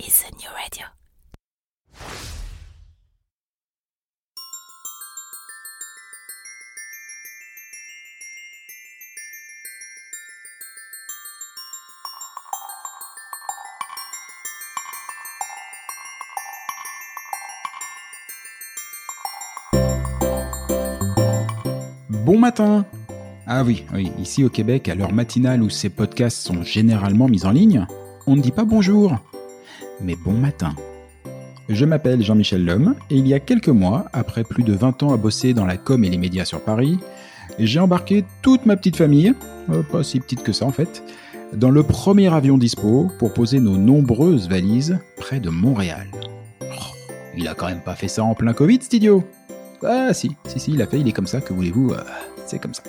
Is a new radio. Bon matin Ah oui, oui, ici au Québec, à l'heure matinale où ces podcasts sont généralement mis en ligne, on ne dit pas bonjour, mais bon matin. Je m'appelle Jean-Michel Lhomme et il y a quelques mois, après plus de 20 ans à bosser dans la com et les médias sur Paris, j'ai embarqué toute ma petite famille, euh, pas si petite que ça en fait, dans le premier avion dispo pour poser nos nombreuses valises près de Montréal. Oh, il a quand même pas fait ça en plein Covid, cet idiot ah si, si, si, il a fait, il est comme ça, que voulez-vous, euh, c'est comme ça.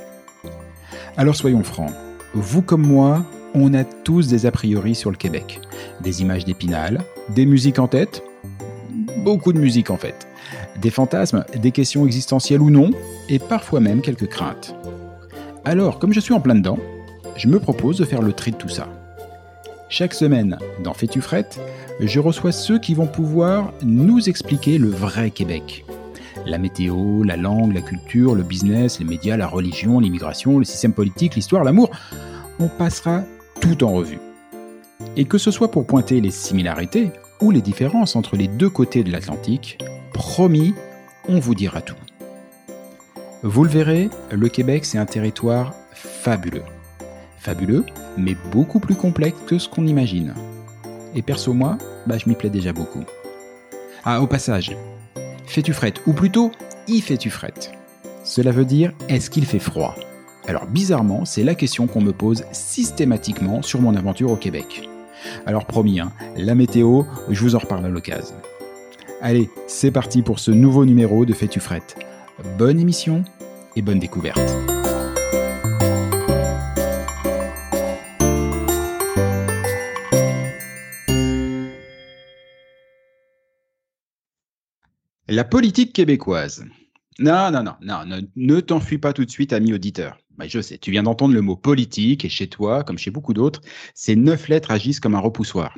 Alors soyons francs, vous comme moi, on a tous des a priori sur le Québec. Des images d'épinal, des musiques en tête, beaucoup de musique en fait, des fantasmes, des questions existentielles ou non, et parfois même quelques craintes. Alors, comme je suis en plein dedans, je me propose de faire le tri de tout ça. Chaque semaine, dans Fais-tu frette, je reçois ceux qui vont pouvoir nous expliquer le vrai Québec, la météo, la langue, la culture, le business, les médias, la religion, l'immigration, le système politique, l'histoire, l'amour. On passera tout en revue. Et que ce soit pour pointer les similarités ou les différences entre les deux côtés de l'Atlantique, promis, on vous dira tout. Vous le verrez, le Québec, c'est un territoire fabuleux. Fabuleux, mais beaucoup plus complexe que ce qu'on imagine. Et perso, moi, bah, je m'y plais déjà beaucoup. Ah, au passage, fais-tu frette? Ou plutôt, y fais-tu frette? Cela veut dire, est-ce qu'il fait froid? Alors bizarrement, c'est la question qu'on me pose systématiquement sur mon aventure au Québec. Alors promis, hein, la météo, je vous en reparle à l'occasion. Allez, c'est parti pour ce nouveau numéro de Fais-tu frette Bonne émission et bonne découverte. La politique québécoise. Non, non, non, non, ne, ne t'enfuis pas tout de suite, ami auditeur. Bah, je sais, tu viens d'entendre le mot politique et chez toi, comme chez beaucoup d'autres, ces neuf lettres agissent comme un repoussoir.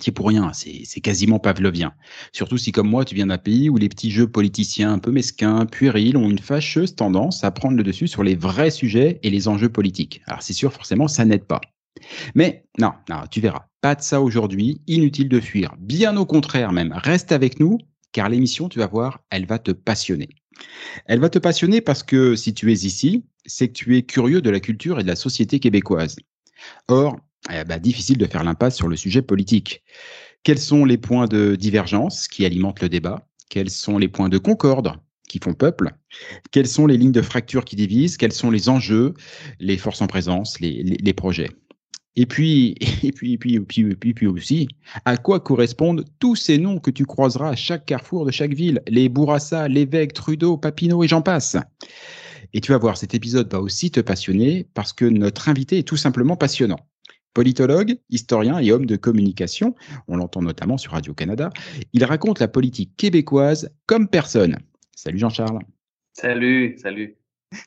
C'est pour rien, c'est quasiment pavlovien. Surtout si, comme moi, tu viens d'un pays où les petits jeux politiciens un peu mesquins, puérils, ont une fâcheuse tendance à prendre le dessus sur les vrais sujets et les enjeux politiques. Alors c'est sûr, forcément, ça n'aide pas. Mais non, non, tu verras, pas de ça aujourd'hui, inutile de fuir. Bien au contraire même, reste avec nous, car l'émission, tu vas voir, elle va te passionner. Elle va te passionner parce que si tu es ici, c'est que tu es curieux de la culture et de la société québécoise. Or, eh ben, difficile de faire l'impasse sur le sujet politique. Quels sont les points de divergence qui alimentent le débat? Quels sont les points de concorde qui font peuple? Quelles sont les lignes de fracture qui divisent? Quels sont les enjeux, les forces en présence, les, projets? et puis, et puis, et puis, et puis, puis, puis, aussi, à quoi correspondent tous ces noms que tu croiseras à chaque carrefour de chaque ville? Les Bourassa, l'évêque, Trudeau, Papineau et j'en passe. Et tu vas voir, cet épisode va aussi te passionner parce que notre invité est tout simplement passionnant. Politologue, historien et homme de communication, on l'entend notamment sur Radio-Canada, il raconte la politique québécoise comme personne. Salut Jean-Charles. Salut, salut.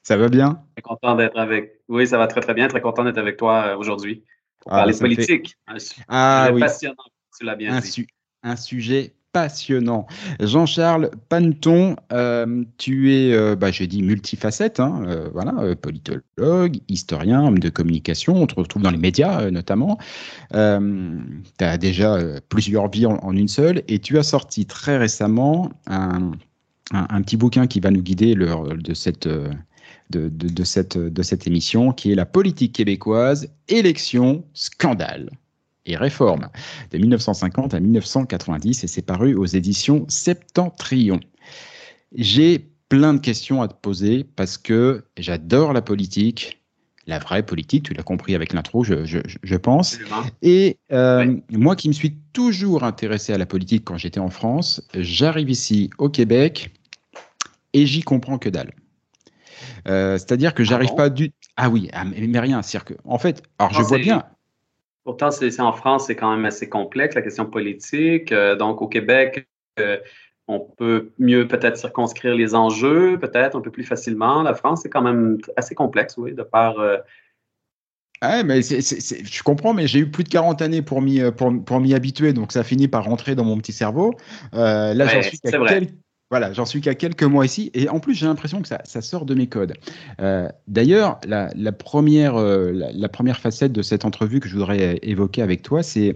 Ça va bien? Très content d'être avec. Oui, ça va très très bien. Très content d'être avec toi euh, aujourd'hui ah, parler politique. Un, ah, oui. passionnant, tu l'as bien dit. un sujet passionnant. Jean-Charles Panton, euh, tu es, euh, bah, j'ai dit multifacette, hein, euh, voilà, politologue, historien, homme de communication, on te retrouve dans les médias notamment. tu as déjà plusieurs vies en, une seule et tu as sorti très récemment un, petit bouquin qui va nous guider de cette... de, cette, de cette émission qui est La politique québécoise, élection, scandale et réforme de 1950 à 1990 et c'est paru aux éditions Septentrion. J'ai plein de questions à te poser parce que j'adore la politique, la vraie politique, tu l'as compris avec l'intro, je, pense. Et euh, moi qui me suis toujours intéressé à la politique quand j'étais en France, j'arrive ici au Québec et j'y comprends que dalle. Euh, c'est-à-dire que j'arrive ah pas du. Ah oui, ah, mais, rien. cest que, en fait, alors je vois bien. Pourtant, c'est en France, c'est quand même assez complexe, la question politique. Euh, donc, au Québec, euh, on peut mieux peut-être circonscrire les enjeux, peut-être un peu plus facilement. La France, c'est quand même assez complexe, oui, de par. Ah, mais je comprends, mais j'ai eu plus de 40 années pour m'y pour, habituer, donc ça finit par rentrer dans mon petit cerveau. là, j'en suis quelques, voilà, j'en suis qu'à quelques mois ici, et en plus j'ai l'impression que ça, sort de mes codes. Euh, d'ailleurs, la, première, euh, la, première facette de cette entrevue que je voudrais évoquer avec toi, c'est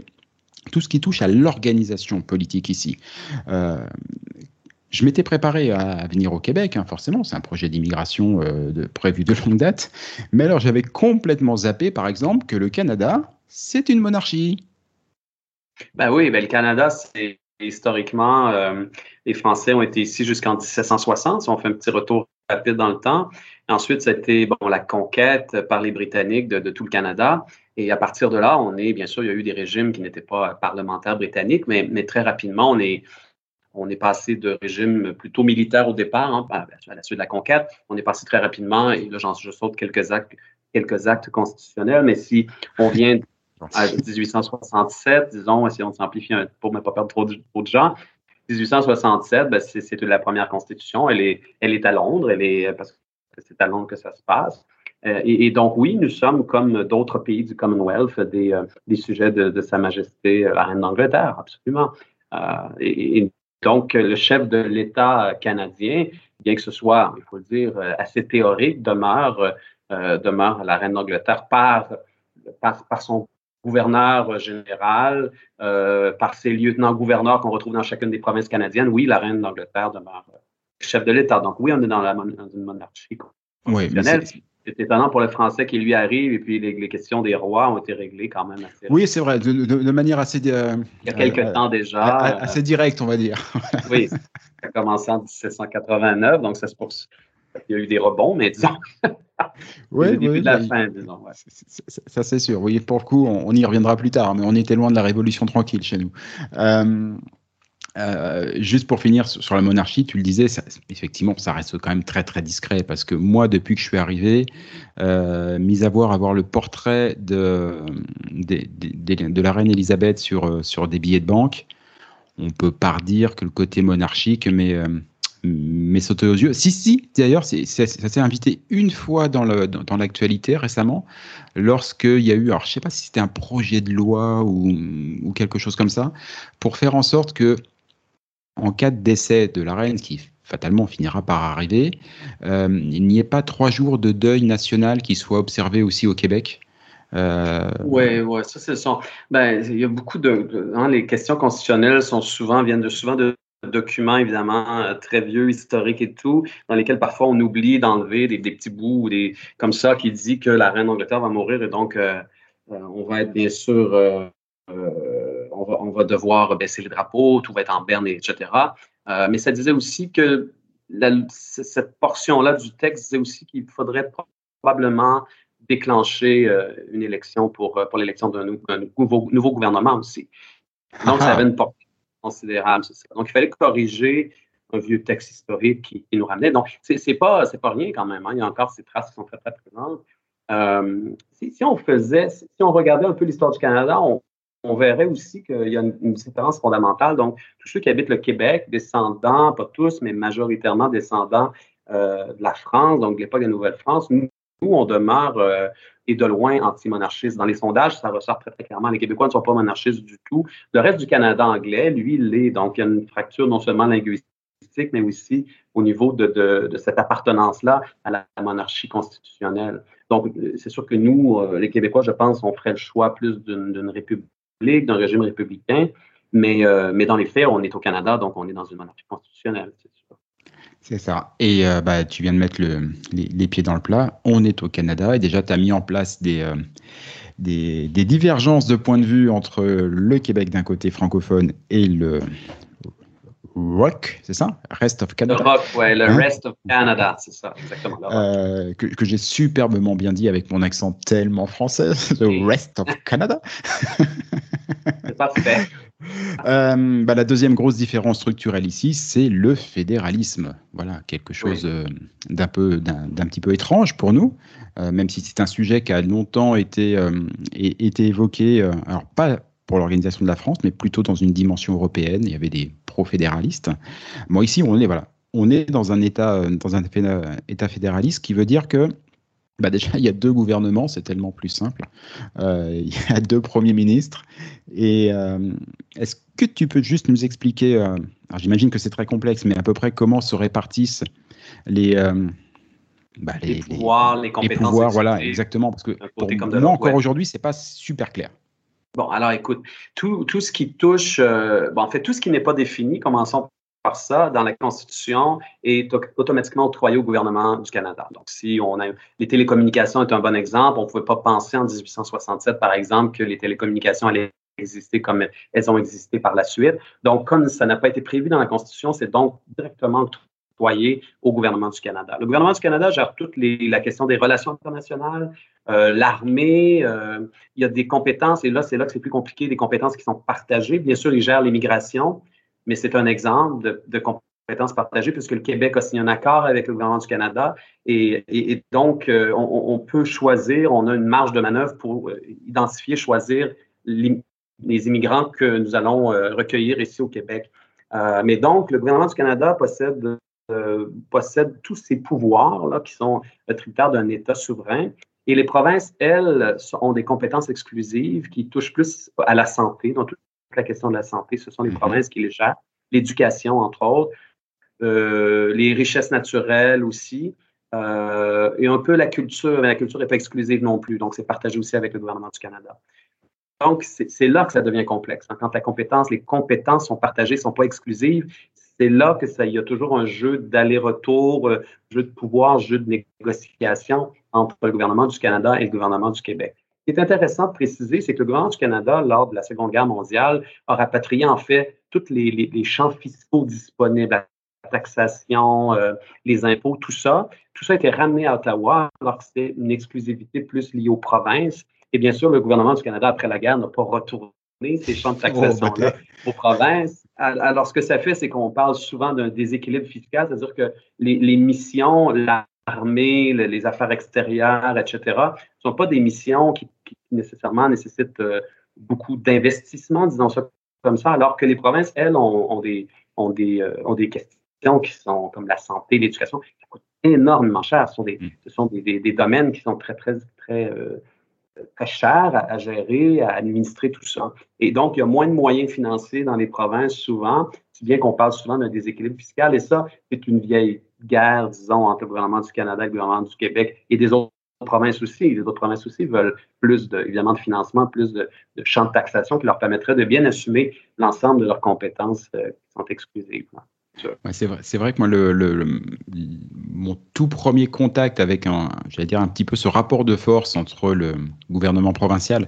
tout ce qui touche à l'organisation politique ici. Euh, je m'étais préparé à venir au Québec, hein, forcément, c'est un projet d'immigration prévu de longue date, mais alors j'avais complètement zappé, par exemple, que le Canada, c'est une monarchie. Ben oui, ben le Canada, c'est historiquement, euh, les Français ont été ici jusqu'en 1760. Si on fait un petit retour rapide dans le temps. ensuite, c'était bon, la conquête par les Britanniques de, tout le Canada. Et à partir de là, on est, bien sûr, il y a eu des régimes qui n'étaient pas parlementaires britanniques, mais, très rapidement, on est, on est passé de régime plutôt militaire au départ, hein, à la suite de la conquête. On est passé très rapidement, et là, je saute quelques actes, quelques actes constitutionnels, mais si on vient à 1867, disons, si on simplifie pour ne pas perdre trop de, gens. 1867, ben, c'est la première constitution. Elle est, elle est à Londres, elle est, parce que c'est à Londres que ça se passe. Euh, et, donc, oui, nous sommes, comme d'autres pays du Commonwealth, des, euh, des sujets de, Sa Majesté euh, la Reine d'Angleterre, absolument. Et, donc, le chef de l'État canadien, bien que ce soit, il faut le dire, assez théorique, demeure, demeure la Reine d'Angleterre par, par, par, son gouverneur général, euh, par ses lieutenants-gouverneurs qu'on retrouve dans chacune des provinces canadiennes, oui, la reine d'Angleterre demeure euh, chef de l'État. Donc oui, on est dans, la, une monarchie constitutionnelle. c'est étonnant pour le français qui lui arrive, et puis les, questions des rois ont été réglées quand même assez. Oui, c'est vrai, de, manière assez. Euh, Il y a quelques temps déjà. Assez directe, on va dire. oui, ça a commencé en 1789, donc ça se poursuit il y a eu des rebonds, mais disons. oui, oui, de la fin, disons. Ça, c'est sûr. Oui, pour le coup, on, y reviendra plus tard, mais on était loin de la révolution tranquille chez nous. Euh, euh, juste pour finir sur la monarchie, tu le disais, effectivement, ça reste quand même très très discret parce que moi, depuis que je suis arrivé, euh, mis à voir avoir le portrait de, de, de, la reine Elisabeth sur, sur des billets de banque, on peut pas dire que le côté monarchique, mais mais sauté aux yeux. Si, si, d'ailleurs, ça s'est invité une fois dans l'actualité dans, récemment, lorsqu'il y a eu, alors je ne sais pas si c'était un projet de loi ou, quelque chose comme ça, pour faire en sorte que, en cas de décès de la reine, qui fatalement finira par arriver, euh, il n'y ait pas trois jours de deuil national qui soient observés aussi au Québec. Euh... Oui, ouais, ça c'est ça. Ben, il y a beaucoup de, hein, les questions constitutionnelles sont souvent viennent de souvent de documents, évidemment, euh, très vieux, historiques et tout, dans lesquels parfois on oublie d'enlever des, petits bouts des, comme ça qui dit que la reine d'Angleterre va mourir et donc euh, euh, on va être bien sûr, on, va, on, va, devoir baisser les drapeaux, tout va être en berne, etc. mais ça disait aussi que cette portion-là du texte disait aussi qu'il faudrait probablement déclencher une élection pour, pour l'élection d'un nouveau, nouveau, gouvernement aussi. Donc, ça avait une portée considérable. Donc, il fallait corriger un vieux texte historique qui, nous ramenait. Donc, c'est pas, pas rien quand même. Hein. Il y a encore ces traces qui sont très, très présentes. Euh, si, on faisait, si on regardait un peu l'histoire du Canada, on, verrait aussi qu'il y a une, différence fondamentale. Donc, tous ceux qui habitent le Québec, descendants, pas tous, mais majoritairement descendants euh, de la France, donc de l'époque de la Nouvelle-France, nous, on demeure euh, et de loin anti-monarchiste. Dans les sondages, ça ressort très, clairement. Les Québécois ne sont pas monarchistes du tout. Le reste du Canada anglais, lui, il l'est. Donc, il y a une fracture non seulement linguistique, mais aussi au niveau de, cette appartenance-là à la monarchie constitutionnelle. Donc, c'est sûr que nous, euh, les Québécois, je pense, on ferait le choix plus d'une république, d'un régime républicain, mais, euh, mais dans les faits, on est au Canada, donc on est dans une monarchie constitutionnelle, c'est sûr. C'est ça. Et euh, bah, tu viens de mettre les, pieds dans le plat. On est au Canada et déjà, tu as mis en place des, des, des, divergences de point de vue entre le Québec d'un côté francophone et le, Rock, c'est ça? Rest of Canada. Le Rock, ouais, le hein? Rest of Canada, c'est ça, exactement. Euh, que, que j'ai superbement bien dit avec mon accent tellement français, le Rest of Canada. c'est parfait. Euh, bah, la deuxième grosse différence structurelle ici, c'est le fédéralisme. Voilà, quelque chose euh, d'un peu, d'un petit peu étrange pour nous, même si c'est un sujet qui a longtemps été, été évoqué. alors pas pour l'organisation de la France, mais plutôt dans une dimension européenne. Il y avait des pro-fédéralistes. Bon, ici, on est, voilà, on est dans un État, dans un État fédéraliste qui veut dire que bah déjà, il y a deux gouvernements, c'est tellement plus simple. Euh, il y a deux premiers ministres. Et euh, est-ce que tu peux juste nous expliquer, euh, j'imagine que c'est très complexe, mais à peu près comment se répartissent les, bah, les, pouvoirs, les, compétences. Les pouvoirs, voilà, exactement. Parce que pour moi, encore aujourd'hui, c'est pas super clair. Bon, alors écoute, tout, tout ce qui touche, euh, bon, en fait, tout ce qui n'est pas défini, commençons par ça, dans la Constitution, est automatiquement octroyé au gouvernement du Canada. Donc, si on a les télécommunications est un bon exemple, on ne pouvait pas penser en 1867, par exemple, que les télécommunications allaient exister comme elles ont existé par la suite. Donc, comme ça n'a pas été prévu dans la Constitution, c'est donc directement au gouvernement du Canada. Le gouvernement du Canada gère toute la question des relations internationales, euh, l'armée, euh, il y a des compétences, et là, c'est là que c'est plus compliqué, des compétences qui sont partagées. Bien sûr, il gère l'immigration, mais c'est un exemple de, compétences partagées puisque le Québec a signé un accord avec le gouvernement du Canada et, donc euh, on, peut choisir, on a une marge de manœuvre pour identifier, choisir les immigrants que nous allons recueillir ici au Québec. mais donc, le gouvernement du Canada possède euh, possède tous ces pouvoirs-là qui sont tributaires d'un État souverain. Et les provinces, elles, ont des compétences exclusives qui touchent plus à la santé. Donc, toute la question de la santé, ce sont les mhm. provinces qui les gèrent. L'éducation, entre autres. Euh, les richesses naturelles aussi. Euh, et un peu la culture. Mais la culture n'est pas exclusive non plus. Donc, c'est partagé aussi avec le gouvernement du Canada. Donc, c'est là que ça devient complexe. Hein. Quand la compétence, les compétences sont partagées, ne sont pas exclusives, c'est là que ça, il y a toujours un jeu d'aller-retour, euh, jeu de pouvoir, jeu de négociation entre le gouvernement du Canada et le gouvernement du Québec. Ce qui est intéressant de préciser, c'est que le gouvernement du Canada, lors de la Seconde Guerre mondiale, a rapatrié en fait tous les, champs fiscaux disponibles, la taxation, euh, les impôts, tout ça. Tout ça a été ramené à Ottawa, alors que c'était une exclusivité plus liée aux provinces. Et bien sûr, le gouvernement du Canada, après la guerre, n'a pas retourné ces champs de oh, taxation-là aux provinces. Alors, ce que ça fait, c'est qu'on parle souvent d'un déséquilibre fiscal, c'est-à-dire que les, missions, l'armée, les affaires extérieures, etc., ne sont pas des missions qui, nécessairement nécessitent euh, beaucoup d'investissement, disons ça comme ça, alors que les provinces, elles, ont, des, ont, des, euh, ont des questions qui sont comme la santé, l'éducation, qui coûtent énormément cher. Ce sont des, mm. ce sont des, des, domaines qui sont très, très, très euh, très cher à, gérer, à administrer tout ça. Et donc, il y a moins de moyens financiers dans les provinces souvent, si bien qu'on parle souvent d'un déséquilibre fiscal. Et ça, c'est une vieille guerre, disons, entre le gouvernement du Canada et le gouvernement du Québec et des autres provinces aussi. Les autres provinces aussi veulent plus, de, évidemment, de financement, plus de, champs de taxation qui leur permettraient de bien assumer l'ensemble de leurs compétences euh, qui sont exclusives c'est vrai, c'est vrai que moi, le, mon tout premier contact avec un, j'allais dire un petit peu ce rapport de force entre le gouvernement provincial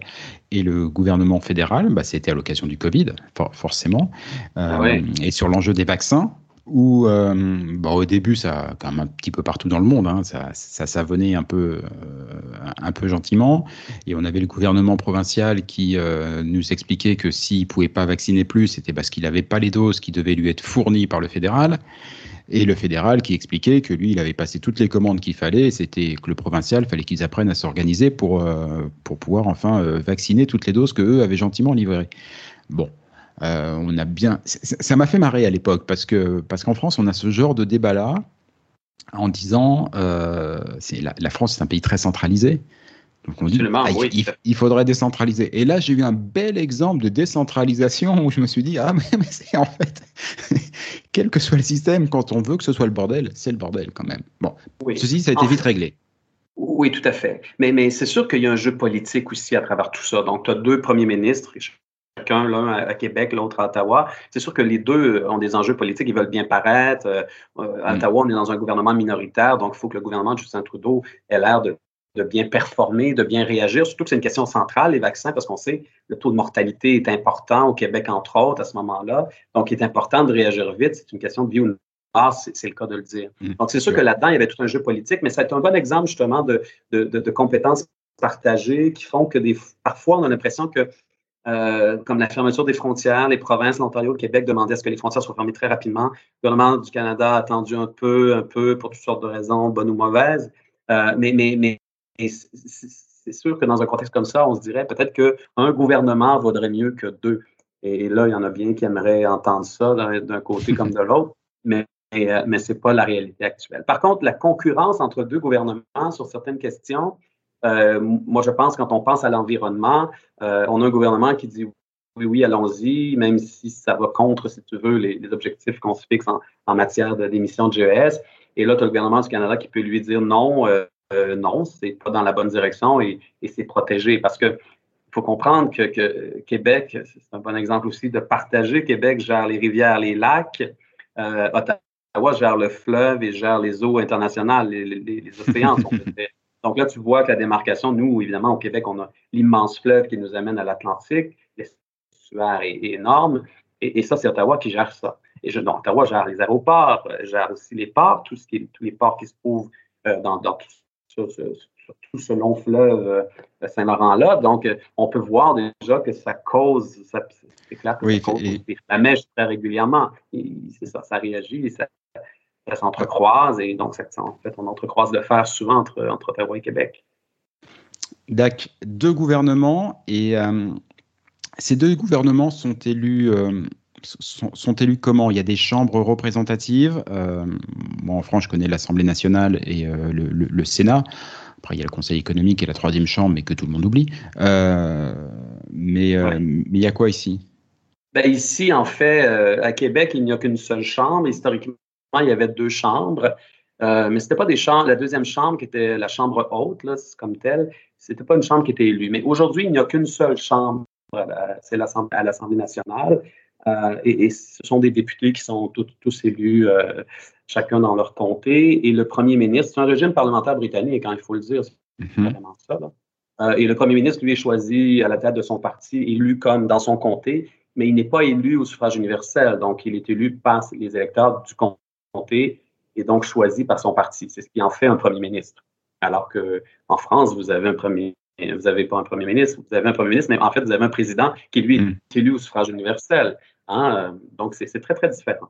et le gouvernement fédéral, bah, c'était à l'occasion du Covid, forcément, ah euh, et sur l'enjeu des vaccins. Où euh, au début, ça, quand même un petit peu partout dans le monde, hein, ça, ça savonnait un peu, euh, un peu gentiment. Et on avait le gouvernement provincial qui euh, nous expliquait que s'il ne pouvait pas vacciner plus, c'était parce qu'il n'avait pas les doses qui devaient lui être fournies par le fédéral. Et le fédéral qui expliquait que lui, il avait passé toutes les commandes qu'il fallait, c'était que le provincial, fallait qu'ils apprennent à s'organiser pour, pour pouvoir enfin vacciner toutes les doses qu'eux avaient gentiment livrées. Bon, euh, on a bien, ça m'a fait marrer à l'époque parce que parce qu'en France on a ce genre de débat là en disant euh, la, France c'est un pays très centralisé. Donc on dit ah, il, faudrait décentraliser. Et là j'ai eu un bel exemple de décentralisation où je me suis dit ah mais, c'est en fait quel que soit le système quand on veut que ce soit le bordel c'est le bordel quand même. Bon ceci ça a été vite réglé. Oui, tout à fait. Mais, mais c'est sûr qu'il y a un jeu politique aussi à travers tout ça. Donc, tu as deux premiers ministres, chacun, l'un à Québec, l'autre à Ottawa. C'est sûr que les deux ont des enjeux politiques, ils veulent bien paraître. Euh, à mm. Ottawa, on est dans un gouvernement minoritaire, donc il faut que le gouvernement de Justin Trudeau ait l'air de, bien performer, de bien réagir, surtout que c'est une question centrale, les vaccins, parce qu'on sait que le taux de mortalité est important au Québec, entre autres, à ce moment-là. Donc, il est important de réagir vite. C'est une question de vie ou de mort, c'est le cas de le dire. Mm. Donc, c'est sûr que là-dedans, il y avait tout un jeu politique, mais c'est un bon exemple, justement, de, de, compétences partagées qui font que des, parfois, on a l'impression que euh, comme la fermeture des frontières. Les provinces, l'Ontario, le Québec demandaient à ce que les frontières soient fermées très rapidement. Le gouvernement du Canada a attendu un peu, un peu, pour toutes sortes de raisons, bonnes ou mauvaises. Euh, mais mais, mais c'est sûr que dans un contexte comme ça, on se dirait peut-être qu'un gouvernement vaudrait mieux que deux. Et là, il y en a bien qui aimeraient entendre ça d'un côté comme de l'autre, mais, euh, mais ce n'est pas la réalité actuelle. Par contre, la concurrence entre deux gouvernements sur certaines questions, euh, moi, je pense, quand on pense à l'environnement, euh, on a un gouvernement qui dit oui, oui, allons-y, même si ça va contre, si tu veux, les, objectifs qu'on se fixe en, matière d'émissions de GES. Et là, tu as le gouvernement du Canada qui peut lui dire non, euh, non, c'est pas dans la bonne direction et, c'est protégé. Parce que faut comprendre que, Québec, c'est un bon exemple aussi de partager. Québec gère les rivières, les lacs. Ottawa gère le fleuve et gère les eaux internationales, les, océans. Sont Donc là, tu vois que la démarcation, nous, évidemment, au Québec, on a l'immense fleuve qui nous amène à l'Atlantique. L'estuaire est, énorme. Et, ça, c'est Ottawa qui gère ça. Et je, donc, Ottawa gère les aéroports, euh, gère aussi les ports, tout ce qui tous les ports qui se trouvent euh, dans, tout, ce, long fleuve euh, Saint-Laurent-là. Donc, on peut voir déjà que ça cause, c'est clair que ça cause la mèche très régulièrement. C'est ça, ça réagit, ça, ça s'entrecroise et donc en fait, on entrecroise le fer souvent entre, entre Ottawa et Québec. D'accord. Deux gouvernements et euh, ces deux gouvernements sont élus. Euh, sont, élus comment? Il y a des chambres représentatives. Euh, moi, en France, je connais l'Assemblée nationale et le, Sénat. Après, il y a le Conseil économique et la troisième chambre, mais que tout le monde oublie. mais, il y a quoi ici? Ben ici, en fait, à Québec, il n'y a qu'une seule chambre. Historiquement, il y avait deux chambres. Euh, mais ce n'était pas des chambres. La deuxième chambre, qui était la chambre haute, là, comme telle, ce n'était pas une chambre qui était élue. Mais aujourd'hui, il n'y a qu'une seule chambre, c'est à l'Assemblée nationale. Euh, et, ce sont des députés qui sont tous élus, euh, chacun dans leur comté. Et le premier ministre, c'est un régime parlementaire britannique, quand hein, il faut le dire, c'est mm-hmm. vraiment ça. et le premier ministre, lui, est choisi à la tête de son parti, élu comme dans son comté, mais il n'est pas élu au suffrage universel. Donc, il est élu par les électeurs du comté et donc choisi par son parti. C'est ce qui en fait un premier ministre. Alors qu'en France, vous avez un premier vous n'avez pas un premier ministre, vous avez un premier ministre, mais en fait, vous avez un président qui, lui, hmm. est élu au suffrage universel. Hein. Donc, c'est très, très différent.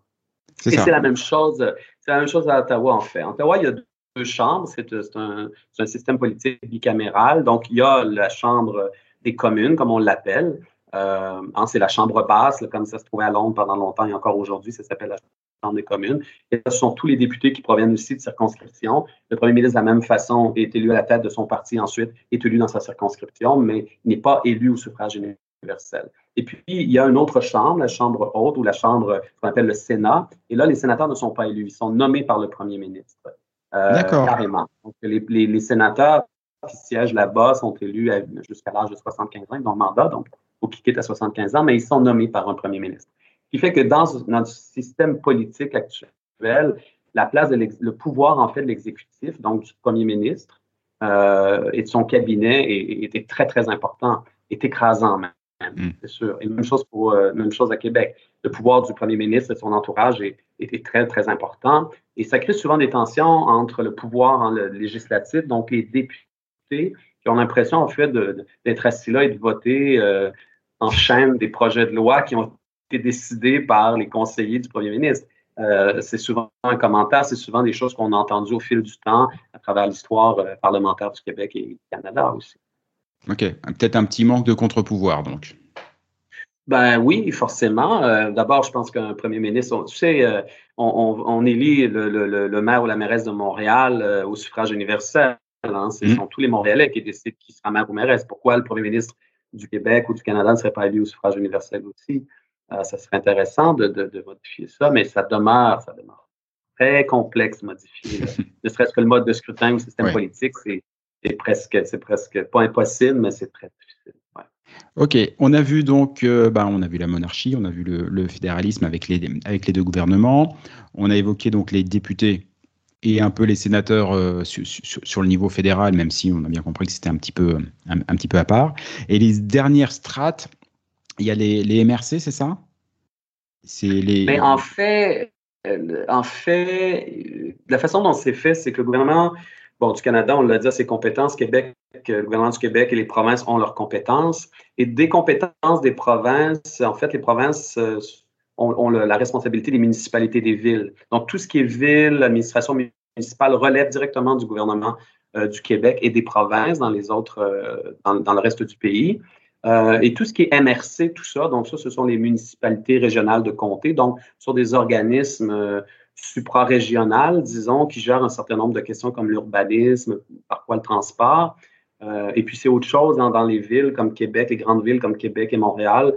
Et c'est la même chose, c'est la même chose à Ottawa, en fait. En Ottawa, il y a deux chambres, c'est un, un, système politique bicaméral. Donc, il y a la chambre des communes, comme on l'appelle. Euh, hein, c'est la chambre basse, comme ça se trouvait à Londres pendant longtemps et encore aujourd'hui, ça s'appelle la des communes. Et ce sont tous les députés qui proviennent aussi de circonscription. Le premier ministre, de la même façon, est élu à la tête de son parti ensuite, est élu dans sa circonscription, mais n'est pas élu au suffrage universel. Et puis, il y a une autre chambre, la chambre haute ou la chambre qu'on appelle le Sénat. Et là, les sénateurs ne sont pas élus, ils sont nommés par le premier ministre. Euh, D'accord. Carrément. Donc, les, sénateurs qui siègent là-bas sont élus jusqu'à l'âge de 75 ans, ils ont mandat, donc faut qu'ils quittent à 75 ans, mais ils sont nommés par un premier ministre qui fait que dans notre système politique actuel, la place de le pouvoir en fait de l'exécutif, donc du premier ministre euh, et de son cabinet était très très important, est écrasant même. mm. c'est sûr. Et même chose, pour, euh, même chose à Québec. Le pouvoir du premier ministre et son entourage était très, très important. Et ça crée souvent des tensions entre le pouvoir en le législatif, donc les députés qui ont l'impression, en fait, d'être assis là et de voter euh, en chaîne des projets de loi qui ont été décidés par les conseillers du premier ministre. Euh, c'est souvent un commentaire, c'est souvent des choses qu'on a entendues au fil du temps à travers l'histoire euh, parlementaire du Québec et du Canada aussi. OK. Peut-être un petit manque de contre-pouvoir, donc. Ben oui, forcément. Euh, d'abord, je pense qu'un premier ministre, tu sais, on, élit le, maire ou la mairesse de Montréal au suffrage universel. Hein. Ce mmh. sont tous les Montréalais qui décident qui sera maire ou mairesse. Pourquoi le premier ministre du Québec ou du Canada ne serait pas élu au suffrage universel aussi? Euh, ça serait intéressant de, de, modifier ça, mais ça demeure, ça demeure très complexe modifier. ne serait-ce que le mode de scrutin ou le système politique, c'est presque, c'est presque pas impossible, mais c'est très difficile. Ok, on a vu donc, euh, ben, on a vu la monarchie, on a vu le, fédéralisme avec les, avec les deux gouvernements, on a évoqué donc les députés et un peu les sénateurs euh, sur, le niveau fédéral, même si on a bien compris que c'était un petit peu un, petit peu à part. Et les dernières strates, il y a les, les MRC, c'est ça? C'est les. Mais en fait, euh, en fait, la façon dont c'est fait, c'est que le gouvernement bon, du Canada, on l'a dit, ses compétences. Québec, le gouvernement du Québec et les provinces ont leurs compétences. Et des compétences des provinces, en fait, les provinces euh, ont, la responsabilité des municipalités des villes. Donc, tout ce qui est ville, l'administration municipale relève directement du gouvernement euh, du Québec et des provinces dans les autres, dans, le reste du pays. Euh, et tout ce qui est MRC, tout ça, donc ça, ce sont les municipalités régionales de comté, donc sont des organismes euh, suprarégionaux, disons, qui gèrent un certain nombre de questions comme l'urbanisme, parfois le transport. Euh, et puis c'est autre chose dans, les villes comme Québec, les grandes villes comme Québec et Montréal.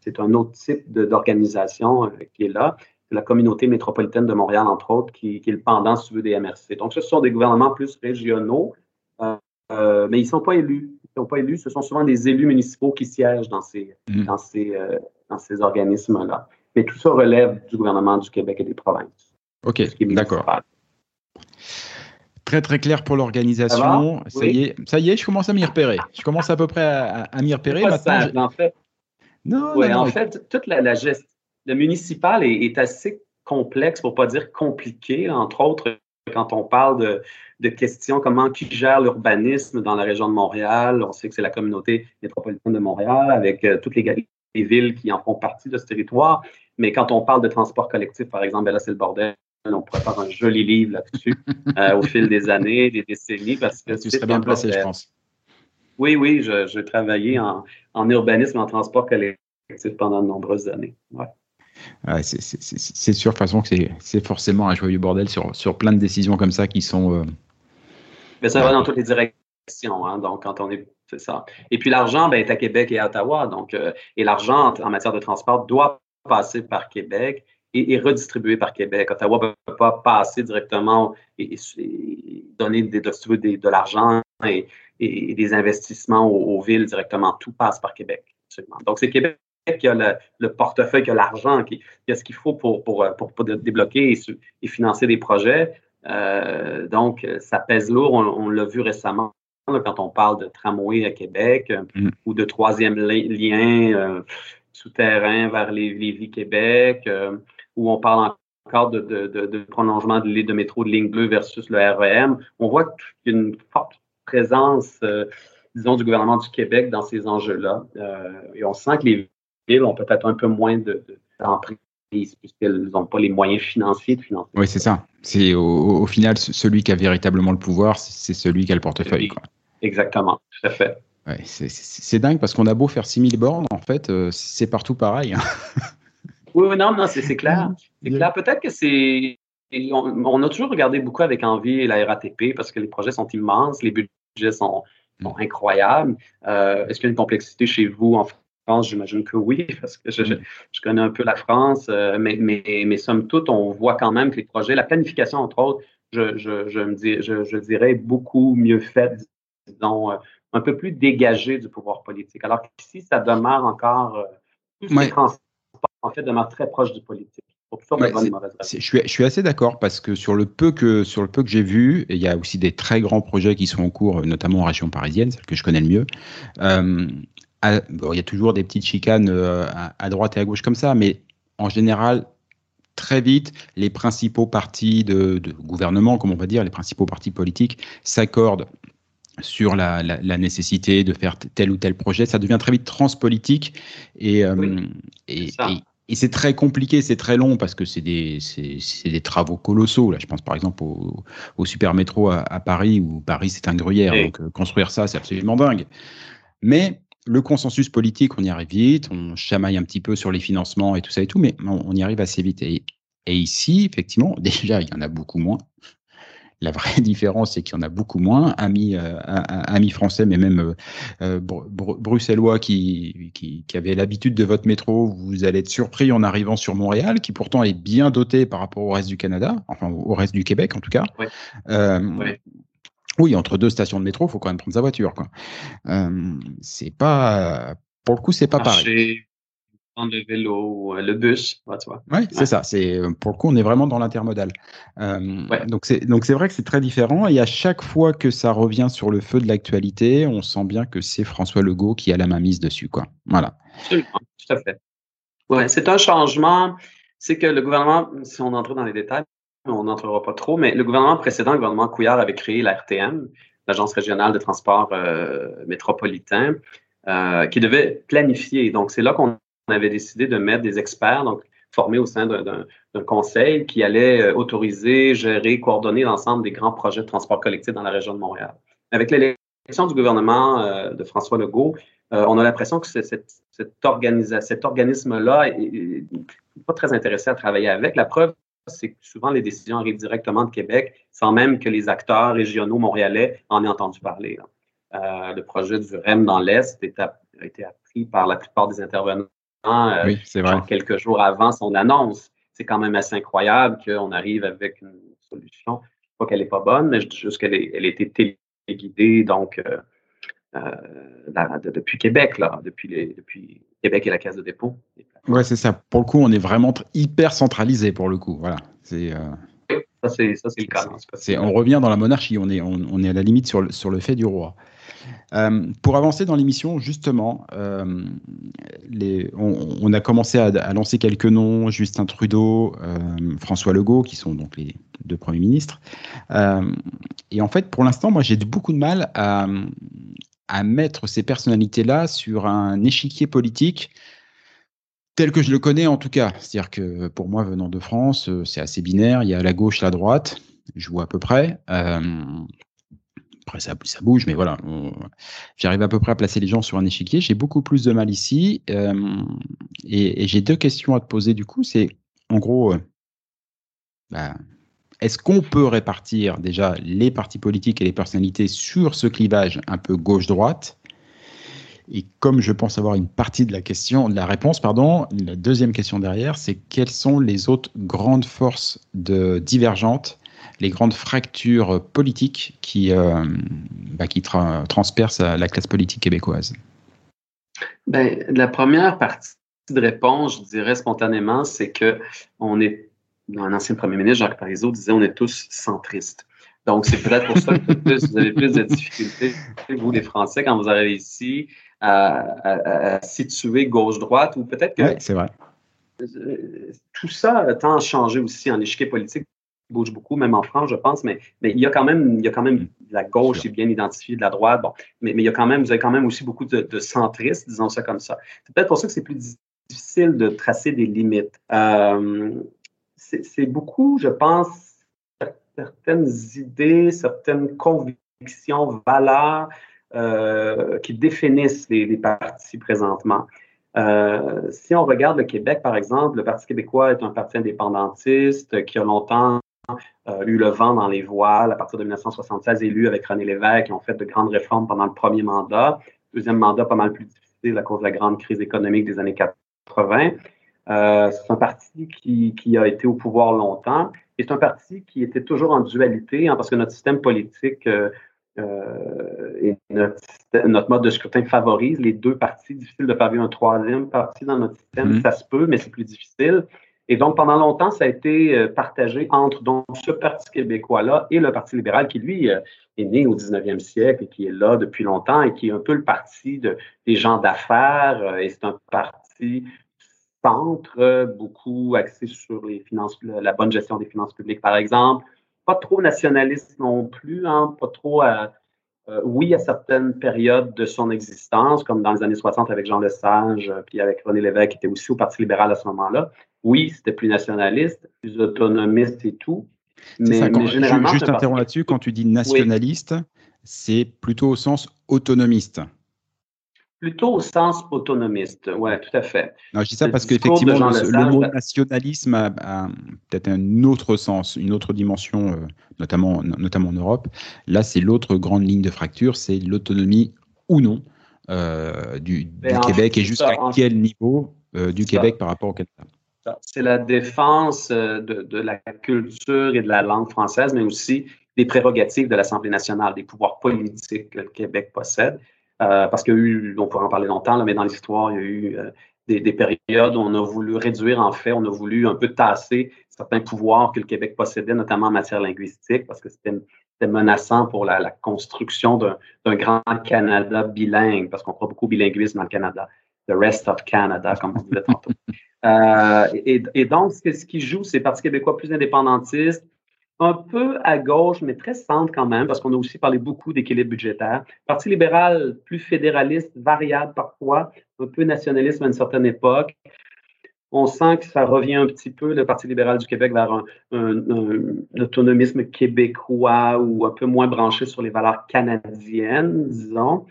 C'est un autre type d'organisation qui est là. C'est la communauté métropolitaine de Montréal, entre autres, qui, qui, est le pendant, si tu veux, des MRC. Donc, ce sont des gouvernements plus régionaux, mais ils ne sont pas élus qui n'ont pas élus, ce sont souvent des élus municipaux qui siègent dans ces, mm. dans ces, euh, dans ces organismes-là. Mais tout ça relève du gouvernement du Québec et des provinces. OK, d'accord. Très, très clair pour l'organisation. Ça, y est, ça y est, je commence à m'y repérer. Je commence à peu près à, m'y repérer. Maintenant, en fait, non, ouais, en fait, toute la, la gestion, le municipal est, est, assez complexe, pour ne pas dire compliqué, entre autres quand on parle de, questions, comment qui gère l'urbanisme dans la région de Montréal, on sait que c'est la communauté métropolitaine de Montréal avec euh, toutes les, villes qui en font partie de ce territoire. Mais quand on parle de transport collectif, par exemple, ben là, c'est le bordel. On pourrait faire un joli livre là-dessus euh, au fil des années, des décennies. Parce que tu serais bien placé, je pense. Oui, oui, j'ai travaillé en, en urbanisme en transport collectif pendant de nombreuses années. Ouais c'est sûr, de façon, que c'est forcément un joyeux bordel sur, sur plein de décisions comme ça qui sont. Euh, ça va dans toutes les directions. Hein, donc, quand on est. C'est ça. Et puis, l'argent ben, est à Québec et à Ottawa. Donc, euh, et l'argent en, matière de transport doit passer par Québec et, redistribué par Québec. Ottawa ne peut pas passer directement et, donner des, de, de l'argent et, des investissements aux, villes directement. Tout passe par Québec. Donc, c'est Québec qui a le, portefeuille, qui a l'argent, qui, a ce qu'il faut pour, pour, pour, débloquer et, financer des projets. Euh, donc, ça pèse lourd. On, l'a vu récemment quand on parle de tramway à Québec mm. ou de troisième lien euh, souterrain vers les Lévis-Québec, euh, où on parle encore de, de, prolongement de l'île de métro de ligne bleue versus le REM. On voit qu'il y a une forte présence, disons, du gouvernement du Québec dans ces enjeux-là. et on sent que les ont peut-être un peu moins d'emprise puisqu'elles n'ont pas les moyens financiers de financer. Oui, c'est ça. C'est au, final celui qui a véritablement le pouvoir, c'est celui qui a le portefeuille. Exactement, tout à fait. c'est dingue parce qu'on a beau faire 6000 bornes, en fait, euh, c'est partout pareil. Hein. oui, non, non, c'est clair. C'est clair. Peut-être que c'est. On, a toujours regardé beaucoup avec envie la RATP parce que les projets sont immenses, les budgets sont, mm. incroyables. Euh, est-ce qu'il y a une complexité chez vous en j'imagine que oui, parce que je, connais un peu la France, euh, mais, mais, mais somme toute, on voit quand même que les projets, la planification, entre autres, je, je, me dis, je, dirais beaucoup mieux faite, disons, euh, un peu plus dégagée du pouvoir politique. Alors qu'ici, ça demeure encore, euh, tout ce transport, en fait, demeure très proche du politique. je, suis, je suis assez d'accord parce que sur le peu que sur le peu que j'ai vu, il y a aussi des très grands projets qui sont en cours, notamment en région parisienne, celle que je connais le mieux il y a toujours des petites chicanes euh, à, droite et à gauche comme ça, mais en général, très vite, les principaux partis de, gouvernement, comme on va dire, les principaux partis politiques s'accordent sur la, nécessité de faire tel ou tel projet. Ça devient très vite transpolitique et, euh, et, et c'est très compliqué, c'est très long parce que c'est des, des travaux colossaux. Là, je pense par exemple au, au super métro à, Paris où Paris c'est un gruyère. Donc euh, construire ça, c'est absolument dingue. Mais le consensus politique, on y arrive vite. On chamaille un petit peu sur les financements et tout ça et tout, mais on, y arrive assez vite. et ici, effectivement, déjà, il y en a beaucoup moins. La vraie différence, c'est qu'il y en a beaucoup moins. Amis, euh, amis français, mais même euh, euh, bruxellois qui, qui, qui avaient l'habitude de votre métro, vous allez être surpris en arrivant sur Montréal, qui pourtant est bien doté par rapport au reste du Canada, enfin au reste du Québec en tout cas. Oui, entre deux stations de métro, il faut quand même prendre sa voiture. Quoi. c'est pas, pour le coup, c'est pas pareil le vélo, le bus, tu vois. Oui, c'est ça. C'est pour le coup, on est vraiment dans l'intermodal. Euh, Donc c'est donc c'est vrai que c'est très différent. Et à chaque fois que ça revient sur le feu de l'actualité, on sent bien que c'est François Legault qui a la main mise dessus, quoi. Voilà. Absolument, tout à fait. Ouais, c'est un changement. C'est que le gouvernement, si on entre dans les détails, on n'entrera pas trop, mais le gouvernement précédent, le gouvernement Couillard, avait créé la RTM, l'Agence régionale de transport euh, métropolitain, euh, qui devait planifier. Donc, c'est là qu'on on avait décidé de mettre des experts, donc formés au sein d'un conseil qui allait euh, autoriser, gérer, coordonner l'ensemble des grands projets de transport collectif dans la région de Montréal. Avec l'élection du gouvernement de François Legault, on a l'impression que cet, cet organisme-là n'est pas très intéressé à travailler avec. La preuve, c'est que souvent les décisions arrivent directement de Québec sans même que les acteurs régionaux montréalais en aient entendu parler. le projet du REM dans l'Est a été appris par la plupart des intervenants euh, oui, quelques jours avant son annonce. C'est quand même assez incroyable qu'on arrive avec une solution. Pas qu'elle n'est pas bonne, mais juste qu'elle elle a été téléguidée donc, euh, euh, depuis Québec, là, depuis, les, depuis Québec et la Caisse de dépôt. Oui, c'est ça. Pour le coup, on est vraiment hyper centralisé pour le coup. Voilà. C'est. Ça, c'est le cas. on revient dans la monarchie, on est, on, est à la limite sur le, sur le fait du roi. Euh, pour avancer dans l'émission, justement, euh, les, on, a commencé à, lancer quelques noms, Justin Trudeau, euh, François Legault, qui sont donc les deux premiers ministres. et en fait, pour l'instant, moi, j'ai beaucoup de mal à, à mettre ces personnalités-là sur un échiquier politique tel que je le connais en tout cas. C'est-à-dire que pour moi, venant de France, c'est assez binaire. Il y a la gauche, la droite. Je vois à peu près. Après, ça, bouge, mais voilà, j'arrive à peu près à placer les gens sur un échiquier. J'ai beaucoup plus de mal ici. Euh, et, j'ai deux questions à te poser du coup. C'est en gros, euh, bah, est-ce qu'on peut répartir déjà les partis politiques et les personnalités sur ce clivage un peu gauche-droite? Et comme je pense avoir une partie de la question, de la réponse, pardon, la deuxième question derrière, c'est quelles sont les autres grandes forces de, divergentes les grandes fractures politiques qui, euh, bah, transpercent la classe politique québécoise? Ben, la première partie de réponse, je dirais spontanément, c'est que on est, un ancien premier ministre, Jacques Parizeau, disait on est tous centristes. Donc, c'est peut-être pour ça que vous avez plus de difficultés, vous, les Français, quand vous arrivez ici, à, situer gauche-droite, ou peut-être que. Oui, c'est vrai. Euh, tout ça tend à changer aussi en échiquier politique bouge beaucoup, même en France, je pense, mais, mais il, y a quand même, il y a quand même la gauche est bien identifiée de la droite, bon, mais, mais il y a quand même, vous avez quand même aussi beaucoup de, centristes, disons ça comme ça. C'est peut-être pour ça que c'est plus difficile de tracer des limites. Euh, c'est beaucoup, je pense, certaines idées, certaines convictions, valeurs euh, qui définissent les, partis présentement. Euh, si on regarde le Québec, par exemple, le Parti québécois est un parti indépendantiste qui a longtemps euh, eu le vent dans les voiles à partir de 1976, élu avec René Lévesque, qui ont fait de grandes réformes pendant le premier mandat. Deuxième mandat, pas mal plus difficile à cause de la grande crise économique des années 80. Euh, c'est un parti qui, a été au pouvoir longtemps et c'est un parti qui était toujours en dualité hein, parce que notre système politique euh, et notre, notre, mode de scrutin favorise les deux partis. Difficile de faire un troisième parti dans notre système, mm-hmm. ça se peut, mais c'est plus difficile. Et donc, pendant longtemps, ça a été euh, partagé entre donc, ce Parti québécois-là et le Parti libéral qui, lui, euh, est né au 19e siècle et qui est là depuis longtemps et qui est un peu le parti de, des gens d'affaires. Et c'est un parti centre, beaucoup axé sur les finances, la bonne gestion des finances publiques, par exemple. Pas trop nationaliste non plus, hein, pas trop à, euh, oui, à certaines périodes de son existence, comme dans les années 60 avec Jean Lesage, euh, puis avec René Lévesque, qui était aussi au Parti libéral à ce moment-là. Oui, c'était plus nationaliste, plus autonomiste et tout. Mais, ça, quand, généralement. Juste interromps là-dessus, quand tu dis nationaliste, c'est plutôt au sens autonomiste. Plutôt au sens autonomiste, oui, tout à fait. je dis ça parce qu'effectivement, le, mot nationalisme a, peut-être un autre sens, une autre dimension, euh, notamment, notamment en Europe. Là, c'est l'autre grande ligne de fracture, c'est l'autonomie ou non euh, du, Québec et jusqu'à quel niveau euh, du Québec par rapport au Canada. C'est la défense de, de, la culture et de la langue française, mais aussi des prérogatives de l'Assemblée nationale, des pouvoirs politiques que le Québec possède. Euh, parce qu'il y a eu, on pourrait en parler longtemps, mais dans l'histoire, il y a eu euh, des, périodes où on a voulu réduire, en fait, on a voulu un peu tasser certains pouvoirs que le Québec possédait, notamment en matière linguistique, parce que c'était menaçant pour la, construction d'un grand Canada bilingue, parce qu'on croit beaucoup au bilinguisme dans le Canada. The rest of Canada, comme on disait tantôt. Euh, et, et, donc, ce qui joue, c'est Parti québécois plus indépendantiste, un peu à gauche, mais très centre quand même, parce qu'on a aussi parlé beaucoup d'équilibre budgétaire. Parti libéral plus fédéraliste, variable parfois, un peu nationaliste à une certaine époque. On sent que ça revient un petit peu, le Parti libéral du Québec, vers un, autonomisme québécois ou un peu moins branché sur les valeurs canadiennes, disons.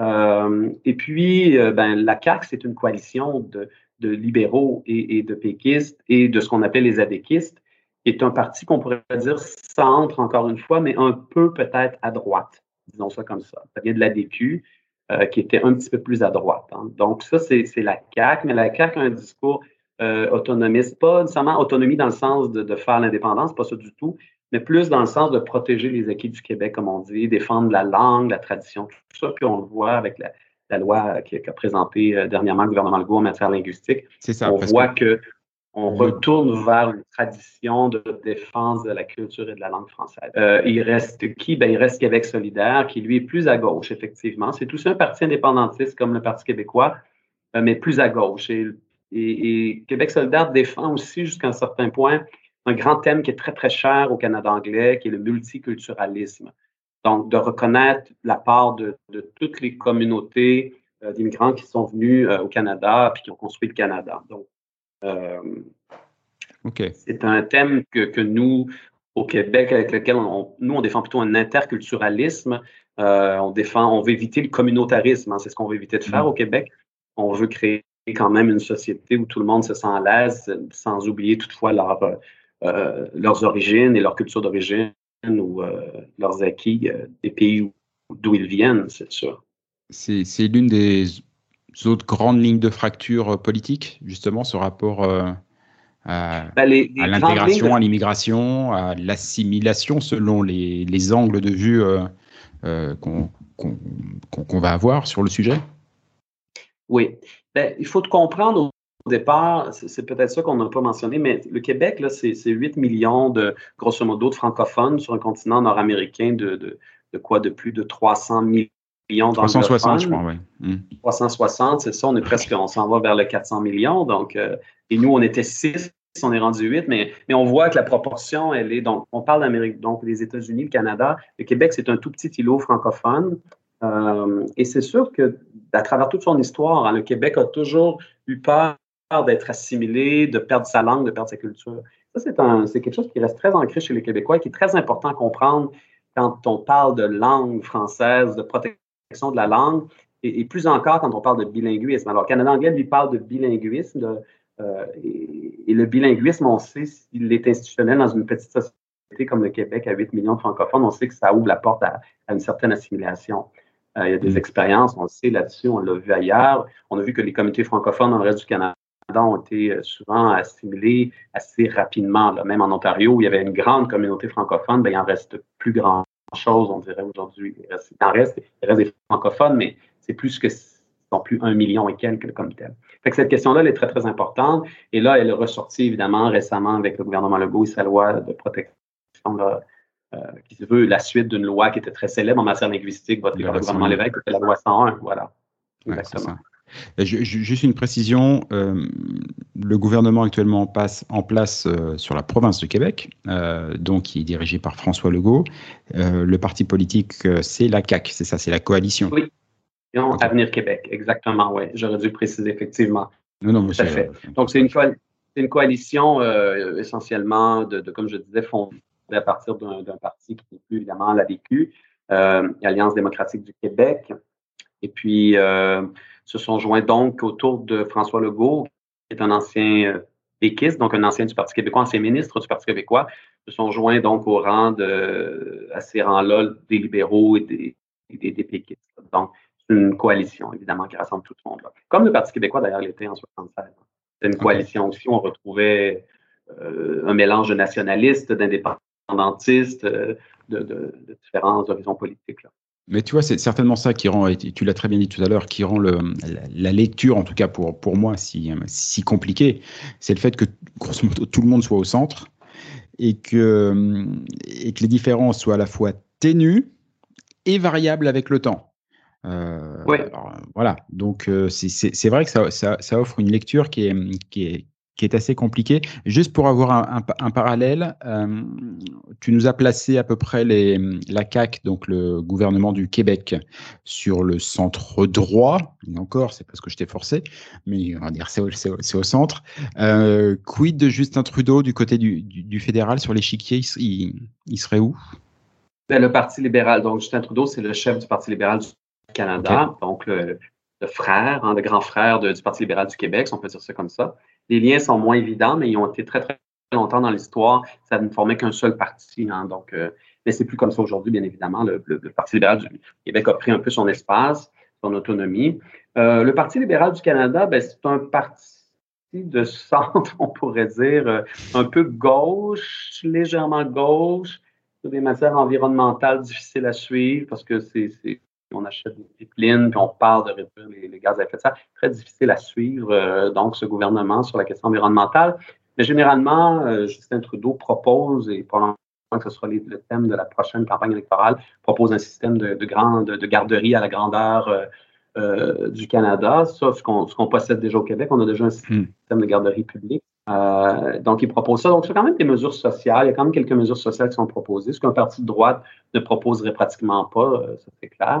Euh, et puis, euh, ben, la CAQ, c'est une coalition de, libéraux et, et, de péquistes et de ce qu'on appelle les adéquistes est un parti qu'on pourrait dire centre, encore une fois, mais un peu peut-être à droite, disons ça comme ça. Ça vient de l'ADQ, euh, qui était un petit peu plus à droite. Hein. Donc, ça, c'est la CAQ, mais la CAQ a un discours euh, autonomiste, pas nécessairement autonomie dans le sens de, faire l'indépendance, pas ça du tout, mais plus dans le sens de protéger les acquis du Québec, comme on dit, défendre la langue, la tradition, tout ça, puis on le voit avec la, loi qu'a qui a présenté euh, dernièrement le gouvernement Legault en matière linguistique. C'est ça. On voit que on retourne vers une tradition de défense de la culture et de la langue française. Euh, il reste qui? Ben, il reste Québec solidaire, qui lui est plus à gauche, effectivement. C'est aussi un parti indépendantiste comme le Parti québécois, euh, mais plus à gauche. Et, et, Québec solidaire défend aussi, jusqu'à un certain point, un grand thème qui est très, très cher au Canada anglais, qui est le multiculturalisme. Donc, de reconnaître la part de, de toutes les communautés euh, d'immigrants qui sont venus au Canada puis qui ont construit le Canada. Donc, euh, c'est un thème que, nous, au Québec, avec lequel on, nous, on défend plutôt un interculturalisme. Euh, on défend, on veut éviter le communautarisme. Hein, c'est ce qu'on veut éviter de faire mm. au Québec. On veut créer quand même une société où tout le monde se sent à l'aise, sans oublier toutefois euh, leurs origines et leur culture d'origine ou leurs acquis des pays d'où ils viennent, c'est sûr. C'est l'une des autres grandes lignes de fracture euh, politique, justement, ce rapport euh, à, ben, l'intégration, à l'immigration, à l'assimilation selon les, angles de vue euh, qu'on va avoir sur le sujet Oui. Ben, il faut comprendre au départ, c'est peut-être ça qu'on n'a pas mentionné, mais le Québec, c'est 8 millions de, grosso modo, de francophones sur un continent nord-américain de, de, de, quoi, de plus de 300 millions 360, je crois, oui. 360, hmm. c'est ça, on est presque, on s'en va vers le 400 millions. Donc, euh, et nous, on était 6, on est rendu 8, mais, mais on voit que la proportion, elle est, donc, on parle d'Amérique, donc les États-Unis, le Canada, le Québec, c'est un tout petit îlot francophone. Euh, et c'est sûr que, à travers toute son histoire, hein, le Québec a toujours eu peur d'être assimilé, de perdre sa langue, de perdre sa culture. Ça, c'est quelque chose qui reste très ancré chez les Québécois et qui est très important à comprendre quand on parle de langue française, de protection de la langue, et, plus encore quand on parle de bilinguisme. Alors, Canada anglais lui parle de bilinguisme, euh, et, le bilinguisme, on sait s'il est institutionnel dans une petite société comme le Québec à 8 millions de francophones, on sait que ça ouvre la porte à, une certaine assimilation. Euh, il y a des mm. expériences, on le sait là-dessus, on l'a vu ailleurs. On a vu que les communautés francophones dans le reste du Canada ont été euh, souvent assimilés assez rapidement. Même en Ontario, où il y avait une grande communauté francophone, ben, il en reste plus grand chose, on dirait aujourd'hui. Il, reste, il reste, des francophones, mais c'est plus que sont plus un million et quelques comme tel. Fait que cette question-là, elle est très, très importante. Et là, elle est ressortie évidemment récemment avec le gouvernement Legault et sa loi de protection euh, qui se veut la suite d'une loi qui était très célèbre en matière linguistique votée par le gouvernement Lévesque, c'était la loi 101. Voilà. Exactement. Juste une précision, euh, le gouvernement actuellement passe en place euh, sur la province de Québec, donc qui est dirigé par François Legault. le parti politique, c'est la CAQ, c'est ça, c'est la coalition. Oui, Avenir Québec, exactement, oui. J'aurais dû préciser effectivement. Non, non, monsieur. Fait. Donc, c'est une, une, coalition essentiellement de, de, comme je disais, fondée à partir d'un parti qui n'est plus évidemment la vécu, euh, Alliance démocratique du Québec. Et puis, euh, se sont joints donc autour de François Legault, qui est un ancien péquiste, donc un ancien du Parti québécois, ancien ministre du Parti québécois, se sont joints donc au rang de, à ces rangs-là des libéraux et des, des, péquistes. Donc, c'est une coalition, évidemment, qui rassemble tout le monde. Là. Comme le Parti québécois, d'ailleurs, l'était en 76. C'est une coalition aussi. On retrouvait euh, un mélange de nationalistes, d'indépendants indépendantistes euh, de, de, différents horizons politiques. Là. Mais tu vois, c'est certainement ça qui rend, et tu l'as très bien dit tout à l'heure, qui rend le, la, lecture, en tout cas pour, pour moi, si, si compliquée. C'est le fait que, grosso modo, tout le monde soit au centre et que, et que les différences soient à la fois ténues et variables avec le temps. Euh, oui. voilà, donc euh, c'est vrai que ça, ça, ça, offre une lecture qui est, qui est, qui est assez compliqué. Juste pour avoir un, parallèle, euh, tu nous as placé à peu près les, la CAC, donc le gouvernement du Québec, sur le centre droit. Et encore, c'est parce que je t'ai forcé, mais on va dire c'est au, au, centre. Euh, quid de Justin Trudeau du côté du, du, fédéral sur l'échiquier? Il, il, serait où? Ben, Le Parti libéral. Donc Justin Trudeau, c'est le chef du Parti libéral du Canada, donc le, frère, hein, le grand frère du Parti libéral du Québec, si on peut dire ça comme ça les liens sont moins évidents, mais ils ont été très, très longtemps dans l'histoire. Ça ne formait qu'un seul parti. Hein, donc, euh, mais c'est plus comme ça aujourd'hui, bien évidemment. Le, Parti libéral du Québec a pris un peu son espace, son autonomie. Euh, le Parti libéral du Canada, ben, c'est un parti de centre, on pourrait dire, euh, un peu gauche, légèrement gauche, sur des matières environnementales difficiles à suivre parce que c'est on achète des pipelines, puis on parle de réduire les, gaz à effet de serre. Très difficile à suivre, euh, donc, ce gouvernement sur la question environnementale. Mais généralement, euh, Justin Trudeau propose, et probablement que ce sera le thème de la prochaine campagne électorale, propose un système de, de, grande, de garderie à la grandeur euh, du Canada. Ça, ce qu'on possède déjà au Québec, on a déjà un hmm. système de garderie publique. donc, il propose ça. Donc, c'est quand même des mesures sociales. Il y a quand même quelques mesures sociales qui sont proposées, ce qu'un parti de droite ne proposerait pratiquement pas, ça c'est clair.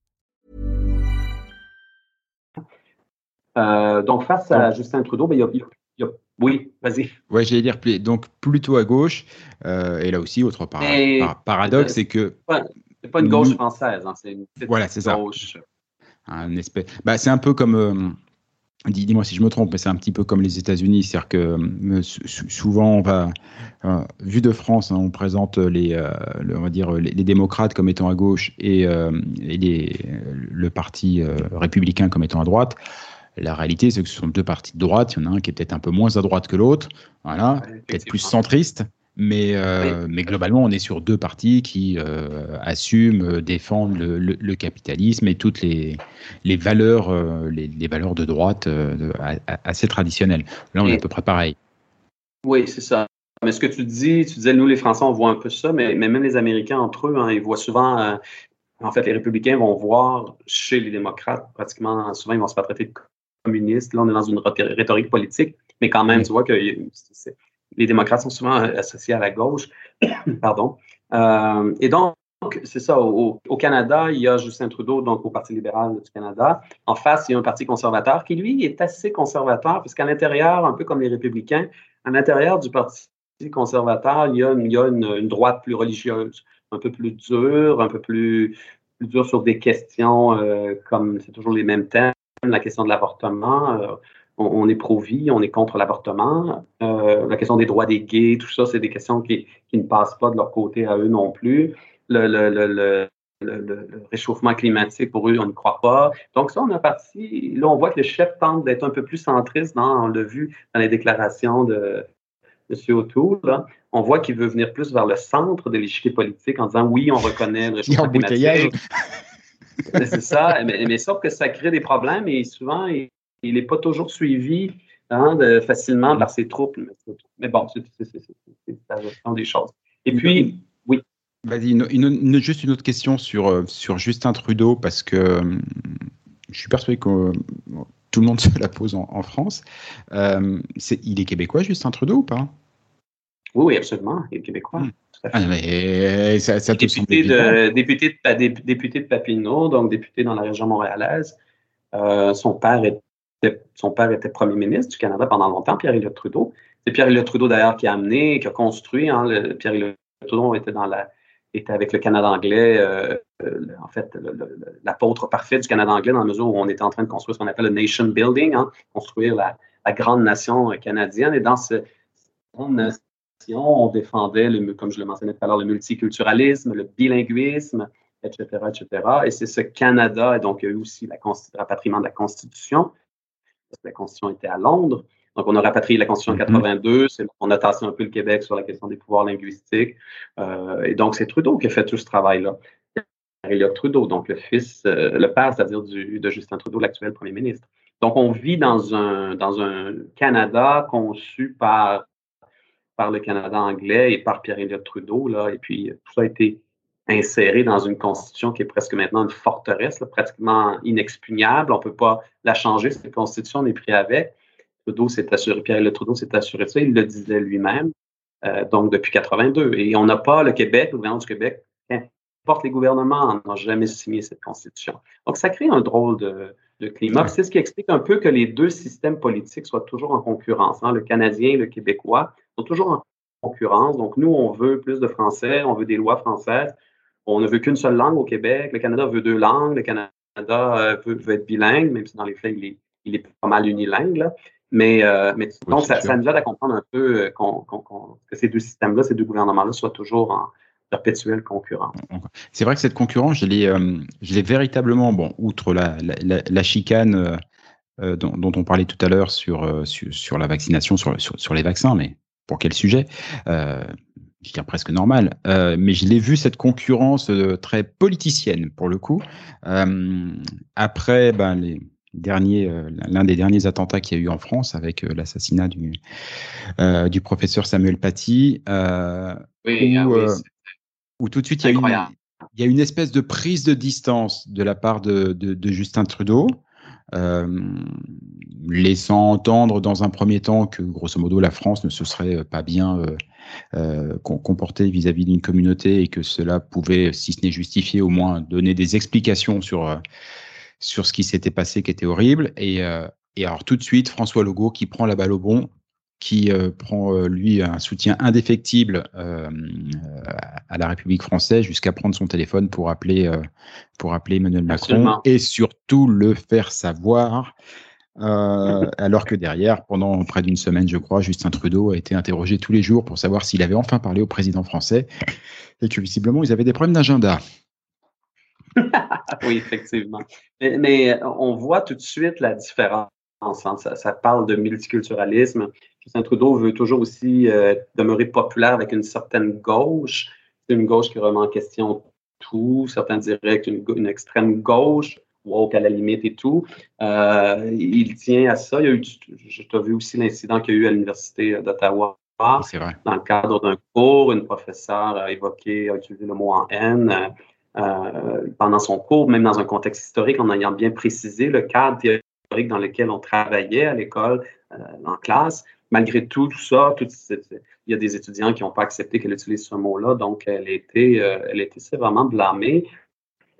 Euh, donc, face à Justin Trudeau, ben, il, y a, il, y a, oui, vas-y. Oui, j'allais dire donc plutôt à gauche. Euh, et là aussi, autre par, par, paradoxe, c'est que. C'est pas une gauche française, hein, c'est une voilà, c'est ça. Un espèce... bah, c'est un peu comme. Euh, Dis-moi si je me trompe, mais c'est un petit peu comme les États-Unis, c'est-à-dire que souvent on va, euh, vu de France, hein, on présente les, euh, on va dire les, démocrates comme étant à gauche et, et les, le parti républicain comme étant à droite. La réalité, c'est que ce sont deux partis de droite. Il y en a un qui est peut-être un peu moins à droite que l'autre, voilà, peut-être plus centriste. Mais, euh, mais globalement, on est sur deux partis qui euh, assument, euh, défendent le, capitalisme et toutes les, les valeurs, les, valeurs de droite assez traditionnelles. Là, on est à peu près pareil. Oui, c'est ça. Mais ce que tu dis, tu disais, nous, les Français, on voit un peu ça, mais, même les Américains entre eux, hein, ils voient souvent en fait, les républicains vont voir chez les démocrates, pratiquement, souvent, ils vont se faire traiter de communistes. Là, on est dans une rhétorique politique, mais quand même, tu vois que les démocrates sont souvent associés à la gauche. Pardon. Euh, et donc, c'est ça. Au, Canada, il y a Justin Trudeau, donc au Parti libéral du Canada. En face, il y a un parti conservateur qui, lui, est assez conservateur, puisqu'à l'intérieur, un peu comme les républicains, à l'intérieur du Parti conservateur, il y a, une, droite plus religieuse, un peu plus dure, un peu plus, dure sur des questions euh, comme c'est toujours les mêmes thèmes, la question de l'avortement. Euh, on, est pro-vie, on est contre l'avortement. Euh, la question des droits des gays, tout ça, c'est des questions qui, ne passent pas de leur côté à eux non plus. Le, réchauffement climatique, pour eux, on n'y croit pas. Donc, ça, on a parti. Là, on voit que le chef tente d'être un peu plus centriste, dans, on l'a vu dans les déclarations de, M. O'Toole, on voit qu'il veut venir plus vers le centre de l'échiquier politique en disant oui, on reconnaît le réchauffement climatique. C'est ça, mais, sauf que ça crée des problèmes et souvent, il n'est pas toujours suivi hein, facilement par ses troupes. Mais bon, c'est la gestion des choses. Et puis, oui. Vas-y, juste une autre question sur, euh, sur Justin Trudeau, parce que euh, je suis persuadé que tout le monde se la pose en, France. Euh, il est québécois, Justin Trudeau, ou pas? Oui, oui, absolument. Il est québécois. Hmm. Ah, mais ça, ça député, de, député, de, député de Papineau, donc député dans la région montréalaise. Euh, son, père était, son père était premier ministre du Canada pendant longtemps, Pierre-Éliott Trudeau. C'est Pierre-Éliott Trudeau, d'ailleurs, qui a amené, qui a construit. Hein, Pierre-Éliott Trudeau était, dans la, était avec le Canada anglais, euh, en fait, l'apôtre parfait du Canada anglais, dans la mesure où on était en train de construire ce qu'on appelle le nation building, hein, construire la, la, grande nation canadienne. Et dans ce, on défendait, le, comme je le mentionnais tout à l'heure, le multiculturalisme, le bilinguisme, etc., etc. Et c'est ce Canada, et donc il y a eu aussi la le rapatriement de la Constitution, parce que la Constitution était à Londres. Donc, on a rapatrié la Constitution en 82, mm-hmm. on a tassé un peu le Québec sur la question des pouvoirs linguistiques. Euh, et donc, c'est Trudeau qui a fait tout ce travail-là. Il y a Trudeau, donc le fils, euh, le père, c'est-à-dire de Justin Trudeau, l'actuel premier ministre. Donc, on vit dans un, dans un Canada conçu par par le Canada anglais et par Pierre-Éliott Trudeau. Là, et puis, tout ça a été inséré dans une constitution qui est presque maintenant une forteresse, pratiquement inexpugnable. On ne peut pas la changer, cette constitution, on est pris avec. Trudeau s'est assuré, Pierre-Éliott Trudeau s'est assuré de ça, il le disait lui-même, euh, donc depuis 82. Et on n'a pas le Québec, le gouvernement du Québec, qu'importe les gouvernements, n'ont jamais signé cette constitution. Donc, ça crée un drôle de, climat. C'est ce qui explique un peu que les deux systèmes politiques soient toujours en concurrence, hein, le canadien et le québécois sont toujours en concurrence. Donc, nous, on veut plus de français, on veut des lois françaises. On ne veut qu'une seule langue au Québec. Le Canada veut deux langues. Le Canada euh, veut, être bilingue, même si dans les faits, il est, pas mal unilingue. Mais, euh, mais donc, ça, nous aide à comprendre un peu euh, que ces deux systèmes-là, ces deux gouvernements-là soient toujours en perpétuelle concurrence. C'est vrai que cette concurrence, je l'ai véritablement, bon, outre la, la chicane dont, dont, on parlait tout à l'heure sur, sur, sur, la vaccination, sur, sur, les vaccins, mais pour quel sujet euh, je dirais presque normal, euh, mais je l'ai vu cette concurrence euh, très politicienne pour le coup. Euh, après ben, les derniers, euh, l'un des derniers attentats qu'il y a eu en France avec euh, l'assassinat du, du professeur Samuel Paty, oui, où, ah où, tout de suite il y, a une, il y, a une, espèce de prise de distance de la part de, de, de Justin Trudeau. Euh, laissant entendre dans un premier temps que grosso modo la France ne se serait pas bien euh, euh comportée vis-à-vis d'une communauté et que cela pouvait, si ce n'est justifié, au moins donner des explications sur euh, sur ce qui s'était passé, qui était horrible. Et, et alors tout de suite, François Legault qui prend la balle au bon qui euh, prend euh, lui un soutien indéfectible euh, à la République française jusqu'à prendre son téléphone pour appeler pour appeler Emmanuel Macron et surtout le faire savoir. alors que derrière, pendant près d'une semaine, je crois, Justin Trudeau a été interrogé tous les jours pour savoir s'il avait enfin parlé au président français et que visiblement ils avaient des problèmes d'agenda. oui, effectivement. Mais, on voit tout de suite la différence. Hein. Ça, ça, parle de multiculturalisme. Justin Trudeau veut toujours aussi euh, demeurer populaire avec une certaine gauche. C'est une gauche qui remet en question tout. Certains diraient qu'une une extrême gauche, woke à la limite et tout. Euh, il tient à ça. Il y a eu, je t'ai vu aussi l'incident qu'il y a eu à l'Université d'Ottawa. C'est vrai. Dans le cadre d'un cours, une professeure a évoqué, a utilisé le mot en haine. pendant son cours, même dans un contexte historique, en ayant bien précisé le cadre théorique dans lequel on travaillait à l'école, en classe. Malgré tout, tout ça, il y a des étudiants qui n'ont pas accepté qu'elle utilise ce mot-là, donc elle était, elle était sévèrement blâmée.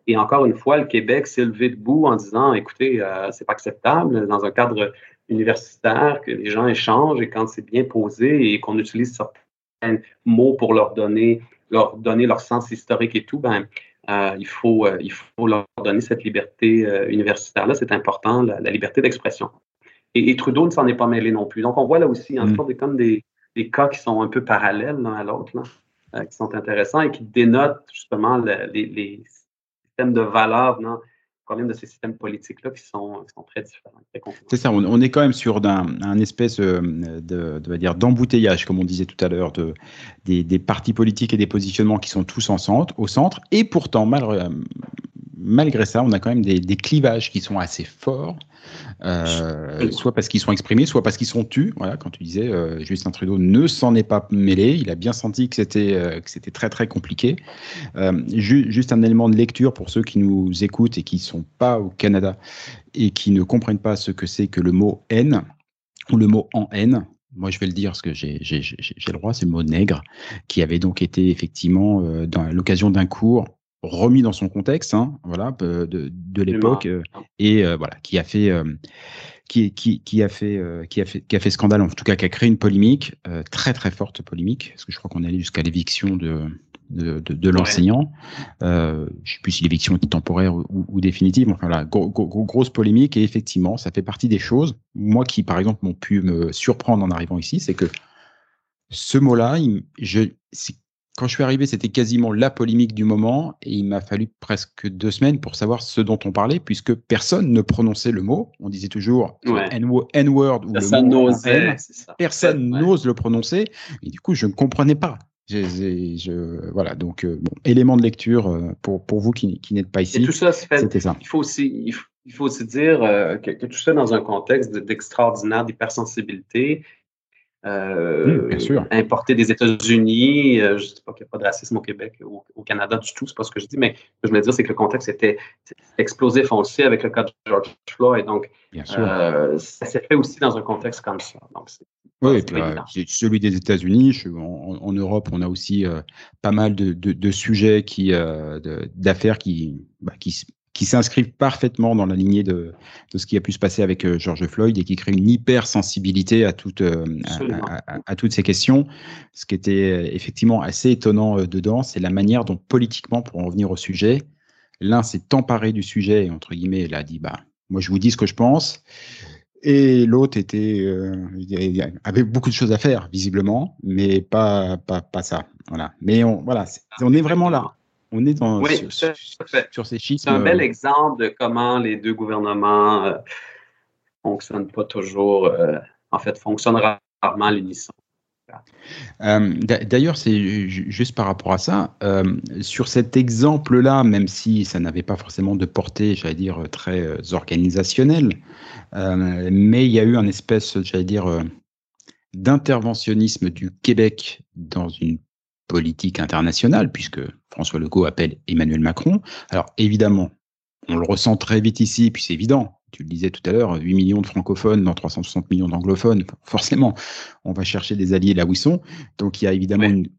Et encore une fois, le Québec s'est levé debout en disant, écoutez, euh, c'est pas acceptable dans un cadre universitaire que les gens échangent et quand c'est bien posé et qu'on utilise certains mots pour leur donner leur donner leur sens historique et tout, ben euh, il faut euh, il faut leur donner cette liberté euh, universitaire là, c'est important, la, liberté d'expression. Et, Trudeau ne s'en est pas mêlé non plus. Donc on voit là aussi en mm. des comme des, des, cas qui sont un peu parallèles l'un à l'autre, qui sont intéressants et qui dénotent justement les, les de valeurs de ces systèmes politiques-là qui sont, très différents. C'est ça, on, est quand même sur un, espèce euh, de, de, dire d'embouteillage, comme on disait tout à l'heure, de, des, des, partis politiques et des positionnements qui sont tous en centre, au centre, et pourtant, mal, malgré ça, on a quand même des, clivages qui sont assez forts, euh, soit parce qu'ils sont exprimés, soit parce qu'ils sont tus. Voilà, quand tu disais, euh, Justin Trudeau ne s'en est pas mêlé, il a bien senti que c'était euh, que c'était très très compliqué. juste un élément de lecture pour ceux qui nous écoutent et qui sont pas au Canada et qui ne comprennent pas ce que c'est que le mot haine ou le mot en haine. Moi, je vais le dire parce que j'ai le droit, c'est le mot nègre, qui avait donc été effectivement, dans l'occasion d'un cours, remis dans son contexte, hein, voilà, de, de l'époque, euh, et euh, voilà, qui a fait, euh, qui, qui, qui, a fait, qui a fait, qui a fait scandale, en tout cas, qui a créé une polémique très très forte polémique, parce que je crois qu'on est allé jusqu'à l'éviction de de, de, l'enseignant. Euh, je sais plus si l'éviction était temporaire ou, ou, définitive. Enfin voilà, grosse polémique et effectivement, ça fait partie des choses. Moi, qui par exemple m'ont pu me surprendre en arrivant ici, c'est que ce mot-là, je, quand je suis arrivé, c'était quasiment la polémique du moment et il m'a fallu presque deux semaines pour savoir ce dont on parlait puisque personne ne prononçait le mot. On disait toujours N-word ou le mot. Personne n'ose le prononcer et du coup, je ne comprenais pas. Je, voilà, donc euh, bon, élément de lecture euh, pour, pour vous qui, qui n'êtes pas ici. Et tout ça, c'était ça. Il faut aussi, il faut, aussi dire euh, que, que, tout ça dans un contexte d'extraordinaire hypersensibilité euh, bien sûr. importé des États-Unis. Euh, je ne dis pas qu'il n'y a pas de racisme au Québec ou au, Canada du tout, c'est pas ce que je dis, mais ce que je veux dire, c'est que le contexte était explosif foncé avec le cas de George Floyd. Donc, euh, ça s'est fait aussi dans un contexte comme ça. Donc, oui, et puis, celui des États-Unis. En, Europe, on a aussi pas mal de, de, de sujets qui, d'affaires qui, bah, qui qui s'inscrivent parfaitement dans la lignée de, de, ce qui a pu se passer avec euh, George Floyd et qui crée une hypersensibilité à, toute, euh, à, à, toutes ces questions. Ce qui était euh, effectivement assez étonnant dedans, c'est la manière dont politiquement, pour en revenir au sujet, l'un s'est emparé du sujet et entre guillemets, il a dit bah moi je vous dis ce que je pense. Et l'autre était avait beaucoup de choses à faire visiblement, mais pas pas, pas ça. Voilà. Mais on voilà, on est vraiment là. On est dans sur, ces chiffres. C'est un bel exemple de comment les deux gouvernements ne euh, fonctionnent pas toujours, euh, en fait, fonctionnent rarement à l'unisson. Euh, d'ailleurs, c'est juste par rapport à ça, sur cet exemple-là, même si ça n'avait pas forcément de portée, j'allais dire, très organisationnelle, mais il y a eu un espèce, j'allais dire, d'interventionnisme du Québec dans une politique internationale, puisque François Legault appelle Emmanuel Macron. Alors évidemment, on le ressent très vite ici, puis c'est évident. Tu le disais tout à l'heure, 8 millions de francophones dans 360 millions d'anglophones. Forcément, on va chercher des alliés là où ils sont. Donc il y a évidemment une,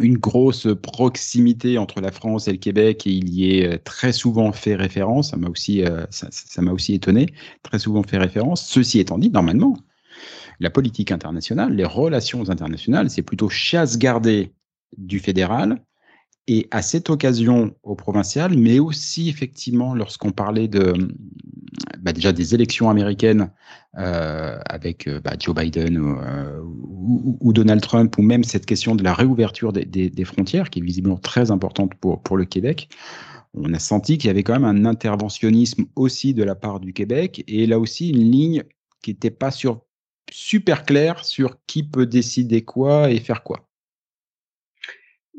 une grosse proximité entre la France et le Québec et il y est euh, très souvent fait référence. Ça m'a aussi, euh, ça m'a aussi étonné. Très souvent fait référence. Ceci étant dit, normalement, la politique internationale, les relations internationales, c'est plutôt chasse gardée du fédéral et à cette occasion au provincial, mais aussi effectivement lorsqu'on parlait de bah, déjà des élections américaines euh, avec euh, bah, Joe Biden euh, ou, Donald Trump, ou même cette question de la réouverture des, frontières, qui est visiblement très importante pour, pour le Québec, on a senti qu'il y avait quand même un interventionnisme aussi de la part du Québec, et là aussi une ligne qui n'était pas super claire sur qui peut décider quoi et faire quoi.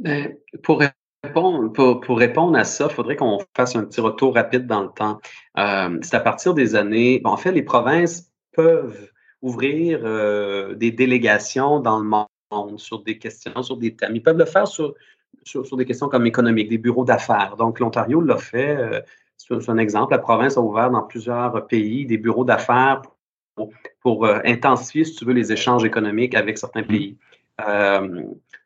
Ben, pour répondre, pour, répondre à ça, il faudrait qu'on fasse un petit retour rapide dans le temps. Euh, c'est à partir des années. en fait, les provinces peuvent ouvrir euh, des délégations dans le monde sur des questions, sur des thèmes. Ils peuvent le faire sur sur, des questions comme économiques, des bureaux d'affaires. Donc, l'Ontario l'a fait. c'est un exemple. La province a ouvert dans plusieurs pays des bureaux d'affaires pour, intensifier, si tu veux, les échanges économiques avec certains mmh. pays.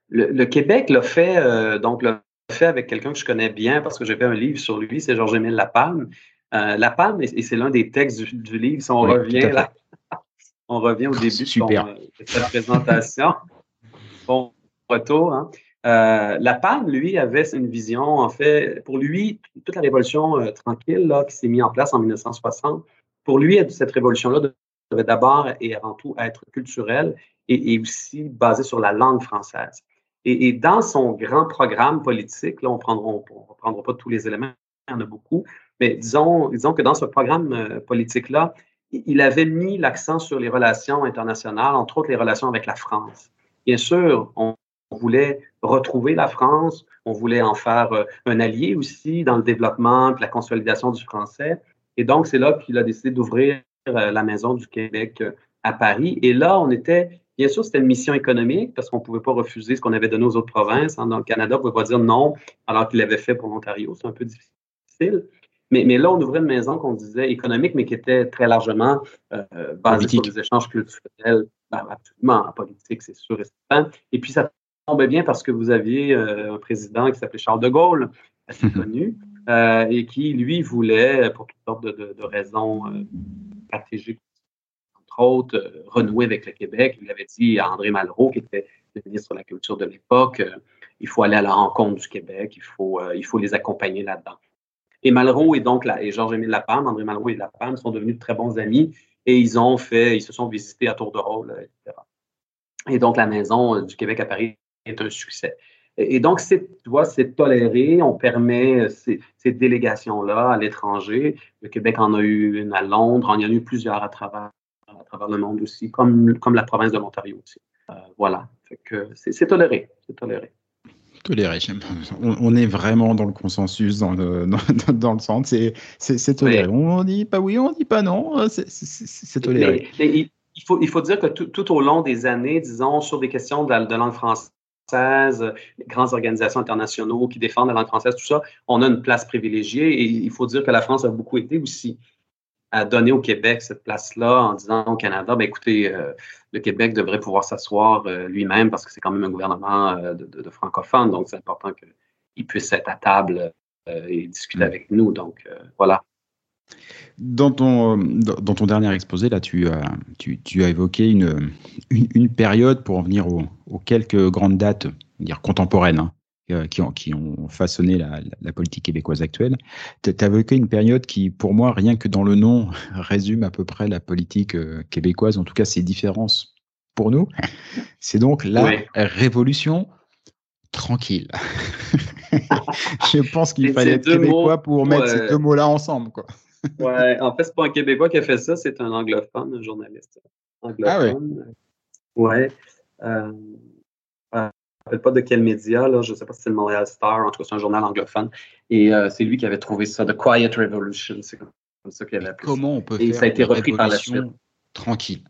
Le, Québec l'a fait, donc l'a fait avec quelqu'un que je connais bien parce que j'ai fait un livre sur lui, c'est Georges-Émile Lapalme. Euh, Lapalme, et, c'est l'un des textes du, livre, si on revient là, on revient au début Super. de, cette présentation. bon retour. Hein. Euh, Lapalme, lui, avait une vision, en fait, pour lui, toute la révolution euh, tranquille là, qui s'est mise en place en 1960, pour lui, cette révolution-là devait d'abord et avant tout être culturelle et aussi basée sur la langue française. Et, dans son grand programme politique, là, on ne prendra pas tous les éléments, il y en a beaucoup, mais disons, disons que dans ce programme euh, politique-là, il avait mis l'accent sur les relations internationales, entre autres les relations avec la France. Bien sûr, on voulait retrouver la France, on voulait en faire euh, un allié aussi dans le développement la consolidation du français. Et donc, c'est là qu'il a décidé d'ouvrir euh, la Maison du Québec à Paris. Et là, on était Bien sûr, c'était une mission économique parce qu'on ne pouvait pas refuser ce qu'on avait donné aux autres provinces. Hein. Dans le Canada, on ne pouvait pas dire non alors qu'il l'avait fait pour l'Ontario. C'est un peu difficile. Mais, mais, là, on ouvrait une maison qu'on disait économique, mais qui était très largement euh, basée sur des échanges culturels, ben, absolument en politique, c'est sûr et certain. Et puis, ça tombait bien parce que vous aviez euh, un président qui s'appelait Charles de Gaulle, assez connu, euh, et qui, lui, voulait, pour toutes sortes de, de, de raisons stratégiques autres, euh, renouer avec le Québec. Il avait dit à André Malraux, qui était le ministre de la Culture de l'époque, euh, il faut aller à la rencontre du Québec, il faut, euh, il faut les accompagner là-dedans. Et Malraux et donc et Georges-Émile Lapalme, André Malraux et Lapalme sont devenus de très bons amis et ils ont fait, ils se sont visités à tour de rôle, etc. Et donc la maison du Québec à Paris est un succès. Et donc, tu vois, c'est toléré. On permet ces, délégations-là à l'étranger. Le Québec en a eu une à Londres, on en a eu plusieurs à travers travers le monde aussi, comme, comme la province de l'Ontario aussi. Euh, voilà. c'est toléré. C'est toléré. Toléré. On, est vraiment dans le consensus, dans le, dans, le centre. C'est toléré. On dit pas oui, on dit pas non. C'est toléré. il, faut, il faut dire que tout, au long des années, disons, sur des questions de, de langue française, les grandes organisations internationales qui défendent la langue française, tout ça, on a une place privilégiée et il faut dire que la France a beaucoup aidé aussi à donner au Québec cette place-là en disant au Canada, ben écoutez, euh, le Québec devrait pouvoir s'asseoir euh, lui-même parce que c'est quand même un gouvernement euh, de, francophones, donc c'est important qu'il puisse être à table et discuter mm. avec nous. Donc voilà. Dans ton, dans ton dernier exposé, là, tu, as, tu, tu as évoqué une, une, période pour en venir aux, quelques grandes dates, dire contemporaines, hein, qui, ont, qui ont façonné la, la, politique québécoise actuelle. Tu as évoqué une période qui, pour moi, rien que dans le nom, résume à peu près la politique euh, québécoise, en tout cas ses différences pour nous. C'est donc la révolution tranquille. Je pense qu'il fallait être québécois pour mettre ces deux mots-là ensemble. Quoi. ouais, en fait, c'est pas un Québécois qui a fait ça, c'est un anglophone, un journaliste anglophone. Ah ouais. Euh, rappelle pas de quel média, là, je ne sais pas si c'est le Montréal Star, en tout cas c'est un journal anglophone. Et euh, c'est lui qui avait trouvé ça, The Quiet Revolution, c'est comme ça qu'il avait appelé Comment on peut et faire ça a été repris par la suite. Tranquille?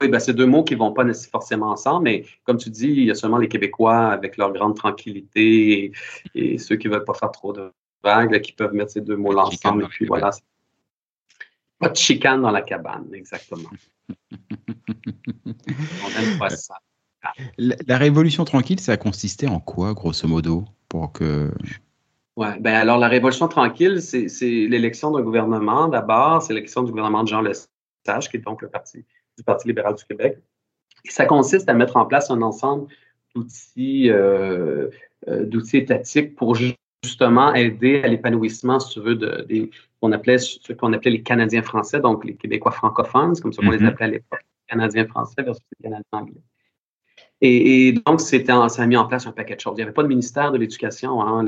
Oui, ben, c'est deux mots qui ne vont pas forcément ensemble, mais comme tu dis, il y a seulement les Québécois avec leur grande tranquillité et, ceux qui ne veulent pas faire trop de vagues qui peuvent mettre ces deux mots-là ensemble. Et puis voilà. Pas de chicane dans la cabane, exactement. On n'aime pas ça. La, révolution tranquille, ça a consisté en quoi, grosso modo, pour que. Ouais, ben alors la révolution tranquille, c'est l'élection d'un gouvernement d'abord, c'est l'élection du gouvernement de Jean Lesage, qui est donc le parti du Parti libéral du Québec. Et ça consiste à mettre en place un ensemble d'outils euh, euh, d'outils étatiques pour justement aider à l'épanouissement, si tu veux, de, des, qu'on appelait, ce qu'on appelait les Canadiens français, donc les Québécois francophones, c'est comme ça qu'on les mm-hmm. appelait à l'époque, Canadiens français versus les Canadiens anglais. Et, donc, c'était, ça a mis en place un paquet de choses. Il n'y avait pas de ministère de l'Éducation. Hein.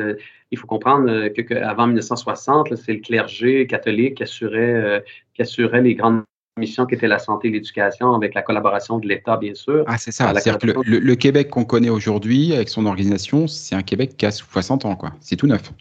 il faut comprendre euh, qu'avant 1960, c'est le clergé catholique qui assurait, euh, qui assurait les grandes missions qui étaient la santé et l'éducation, avec la collaboration de l'État, bien sûr. Ah, c'est ça. C'est-à-dire que le, Québec qu'on connaît aujourd'hui, avec son organisation, c'est un Québec qui a 60 ans, quoi. C'est tout neuf.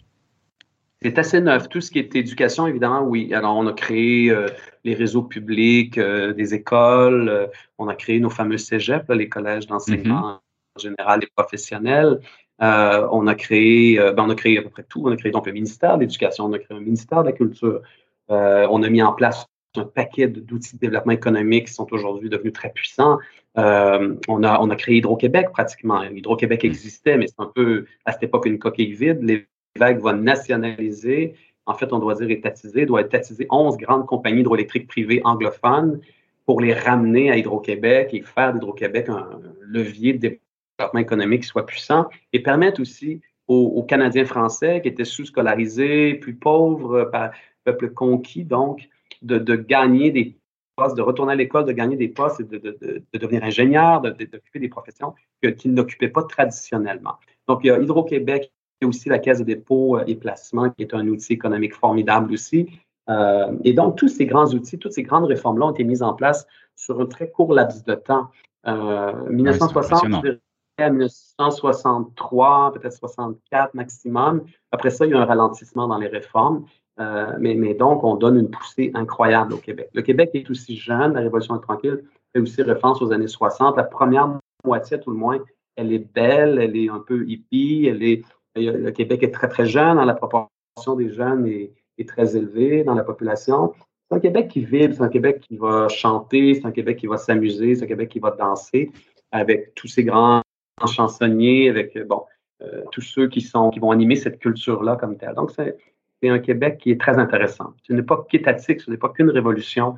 C'est assez neuf. Tout ce qui est éducation, évidemment, oui. Alors, on a créé euh, les réseaux publics euh, des écoles, euh, on a créé nos fameux cégeps, les collèges d'enseignement en général et professionnels. on a créé, ben, on a créé à peu près tout. On a créé donc le ministère de l'Éducation, on a créé un ministère de la Culture. on a mis en place un paquet d'outils de développement économique qui sont aujourd'hui devenus très puissants. on, a, on a créé Hydro-Québec pratiquement. Hydro-Québec existait, mais c'est un peu à cette époque une coquille vide. Va nationaliser en fait, on doit dire étatiser, doit étatiser 11 grandes compagnies hydroélectriques privées anglophones pour les ramener à Hydro-Québec et faire d'Hydro-Québec un levier de développement économique qui soit puissant et permettre aussi aux, Canadiens français qui étaient sous-scolarisés, plus pauvres, par peuple conquis, donc, de, gagner des postes, de retourner à l'école, de gagner des postes et de, devenir ingénieur, d'occuper des professions qu'ils n'occupaient pas traditionnellement. Donc, il y a Hydro-Québec y a aussi la Caisse de dépôt et placement, qui est un outil économique formidable aussi. Euh, et donc, tous ces grands outils, toutes ces grandes réformes-là ont été mises en place sur un très court laps de temps. Euh, 1960 à 1963, peut-être 64 maximum. Après ça, il y a un ralentissement dans les réformes. Euh, mais, mais, donc, on donne une poussée incroyable au Québec. Le Québec est aussi jeune, la Révolution tranquille fait aussi référence aux années 60. La première moitié, tout le moins, elle est belle, elle est un peu hippie, elle est, le Québec est très, très jeune, la proportion des jeunes est, très élevée dans la population. C'est un Québec qui vibre, c'est un Québec qui va chanter, c'est un Québec qui va s'amuser, c'est un Québec qui va danser avec tous ces grands chansonniers, avec bon, euh, tous ceux qui, sont, qui vont animer cette culture-là comme telle. Donc, c'est un Québec qui est très intéressant. Ce n'est pas qu'étatique, ce n'est pas qu'une révolution,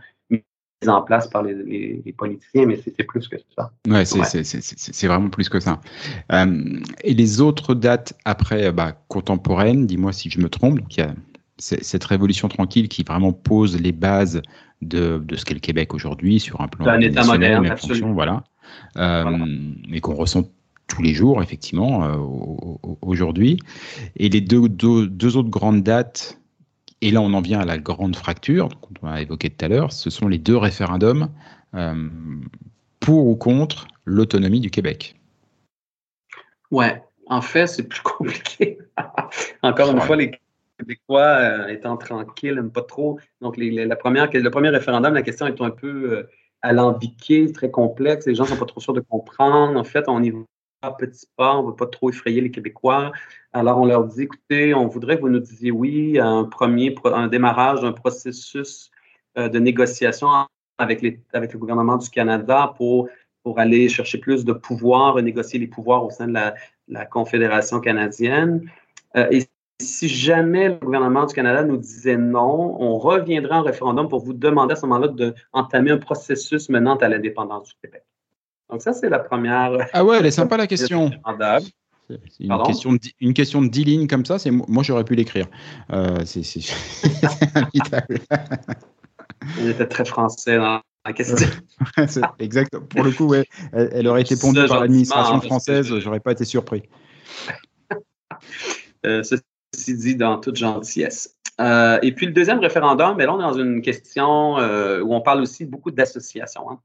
en place par les, politiciens, mais c'est plus que ça. Ouais, c'est vraiment plus que ça. Euh, et les autres dates après bah, contemporaines, dis-moi si je me trompe, donc il y a cette révolution tranquille qui vraiment pose les bases de, de ce qu'est le Québec aujourd'hui sur un plan un État moderne, absolument. Voilà, euh, et qu'on ressent tous les jours, effectivement, euh, aujourd'hui. Et les deux, deux, deux, autres grandes dates et là, on en vient à la grande fracture qu'on a évoqué tout à l'heure. Ce sont les deux référendums euh, pour ou contre l'autonomie du Québec. Ouais, en fait, c'est plus compliqué. Encore une fois, les Québécois euh, étant tranquilles, n'aiment pas trop. Donc, la première, le premier référendum, la question est un peu euh, alambiquée, très complexe. Les gens ne sont pas trop sûrs de comprendre. En fait, on y va petit pas, on ne veut pas trop effrayer les Québécois. Alors, on leur dit, écoutez, on voudrait que vous nous disiez oui à un premier, un démarrage d'un processus euh, de négociation avec, le gouvernement du Canada pour, pour aller chercher plus de pouvoir, renégocier les pouvoirs au sein de la, Confédération canadienne. Euh, et si jamais le gouvernement du Canada nous disait non, on reviendrait en référendum pour vous demander à ce moment-là d'entamer un processus menant à l'indépendance du Québec. Donc, ça, c'est la première. Ah ouais, elle est sympa la question. Une question, de, une question de 10 lignes comme ça, c'est moi j'aurais pu l'écrire. Euh, c'est Elle était très français dans la question. exact. Pour le coup, ouais, elle, aurait été pondue par l'administration hein, française, j'aurais pas été surpris. Euh, ceci dit, dans toute gentillesse. Euh, et puis le deuxième référendum, mais là on est dans une question où on parle aussi beaucoup d'association. Hein.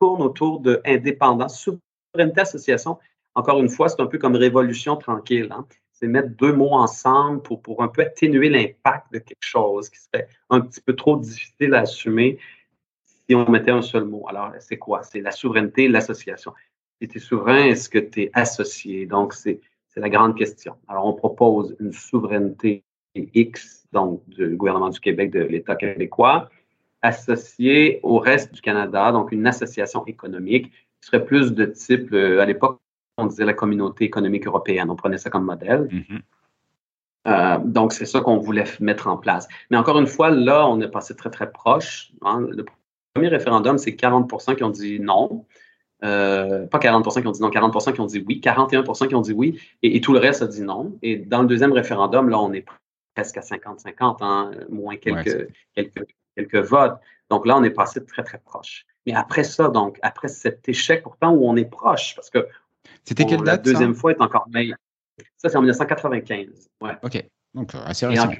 Tourne autour de indépendance, souveraineté, association encore une fois, c'est un peu comme révolution tranquille. Hein. C'est mettre deux mots ensemble pour, pour un peu atténuer l'impact de quelque chose qui serait un petit peu trop difficile à assumer si on mettait un seul mot. Alors, c'est quoi? C'est la souveraineté, l'association. Si tu es souverain, est-ce que tu es associé? Donc, c'est la grande question. Alors, on propose une souveraineté X, donc du gouvernement du Québec, de l'État québécois, associée au reste du Canada, donc une association économique qui serait plus de type, euh, à l'époque, on disait la communauté économique européenne. On prenait ça comme modèle. Mm-hmm. Euh, donc, c'est ça qu'on voulait mettre en place. Mais encore une fois, là, on est passé très, très proche. Hein. Le premier référendum, c'est 40% qui ont dit non. Euh, pas 40% qui ont dit non, 40% qui ont dit oui, 41% qui ont dit oui, et, tout le reste a dit non. Et dans le deuxième référendum, là, on est presque à 50-50, hein, moins quelques, quelques, quelques votes. Donc là, on est passé très, très proche. Mais après ça, donc, après cet échec, pourtant, où on est proche, parce que c'était quelle date? La deuxième fois est encore meilleure. Ça, c'est en 1995. Ouais. OK. Donc, euh, assez récent.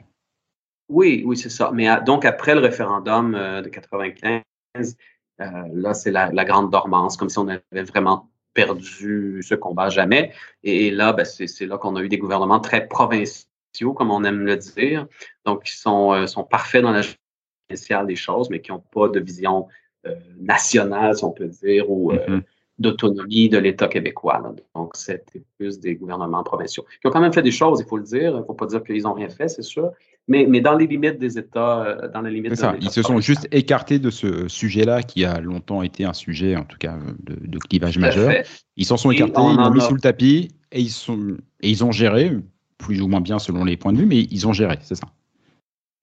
oui, oui, c'est ça. Mais donc, après le référendum euh, de 95, euh, là, c'est la, grande dormance, comme si on avait vraiment perdu ce combat jamais. Et, là, ben, c'est là qu'on a eu des gouvernements très provinciaux, comme on aime le dire, donc qui sont, sont parfaits dans la des choses, mais qui n'ont pas de vision nationale, si on peut dire, ou mm-hmm d'autonomie de l'État québécois. Donc, c'était plus des gouvernements provinciaux qui ont quand même fait des choses, il faut le dire. Il ne faut pas dire qu'ils n'ont rien fait, c'est sûr. Mais, mais, dans les limites des États, euh, dans les limites ça, Ils se sont juste écartés de ce sujet-là qui a longtemps été un sujet, en tout cas, de, clivage majeur. Ils s'en sont écartés, ils l'ont mis sous le tapis et ils, sont, et ils ont géré, plus ou moins bien selon les points de vue, mais ils ont géré, c'est ça.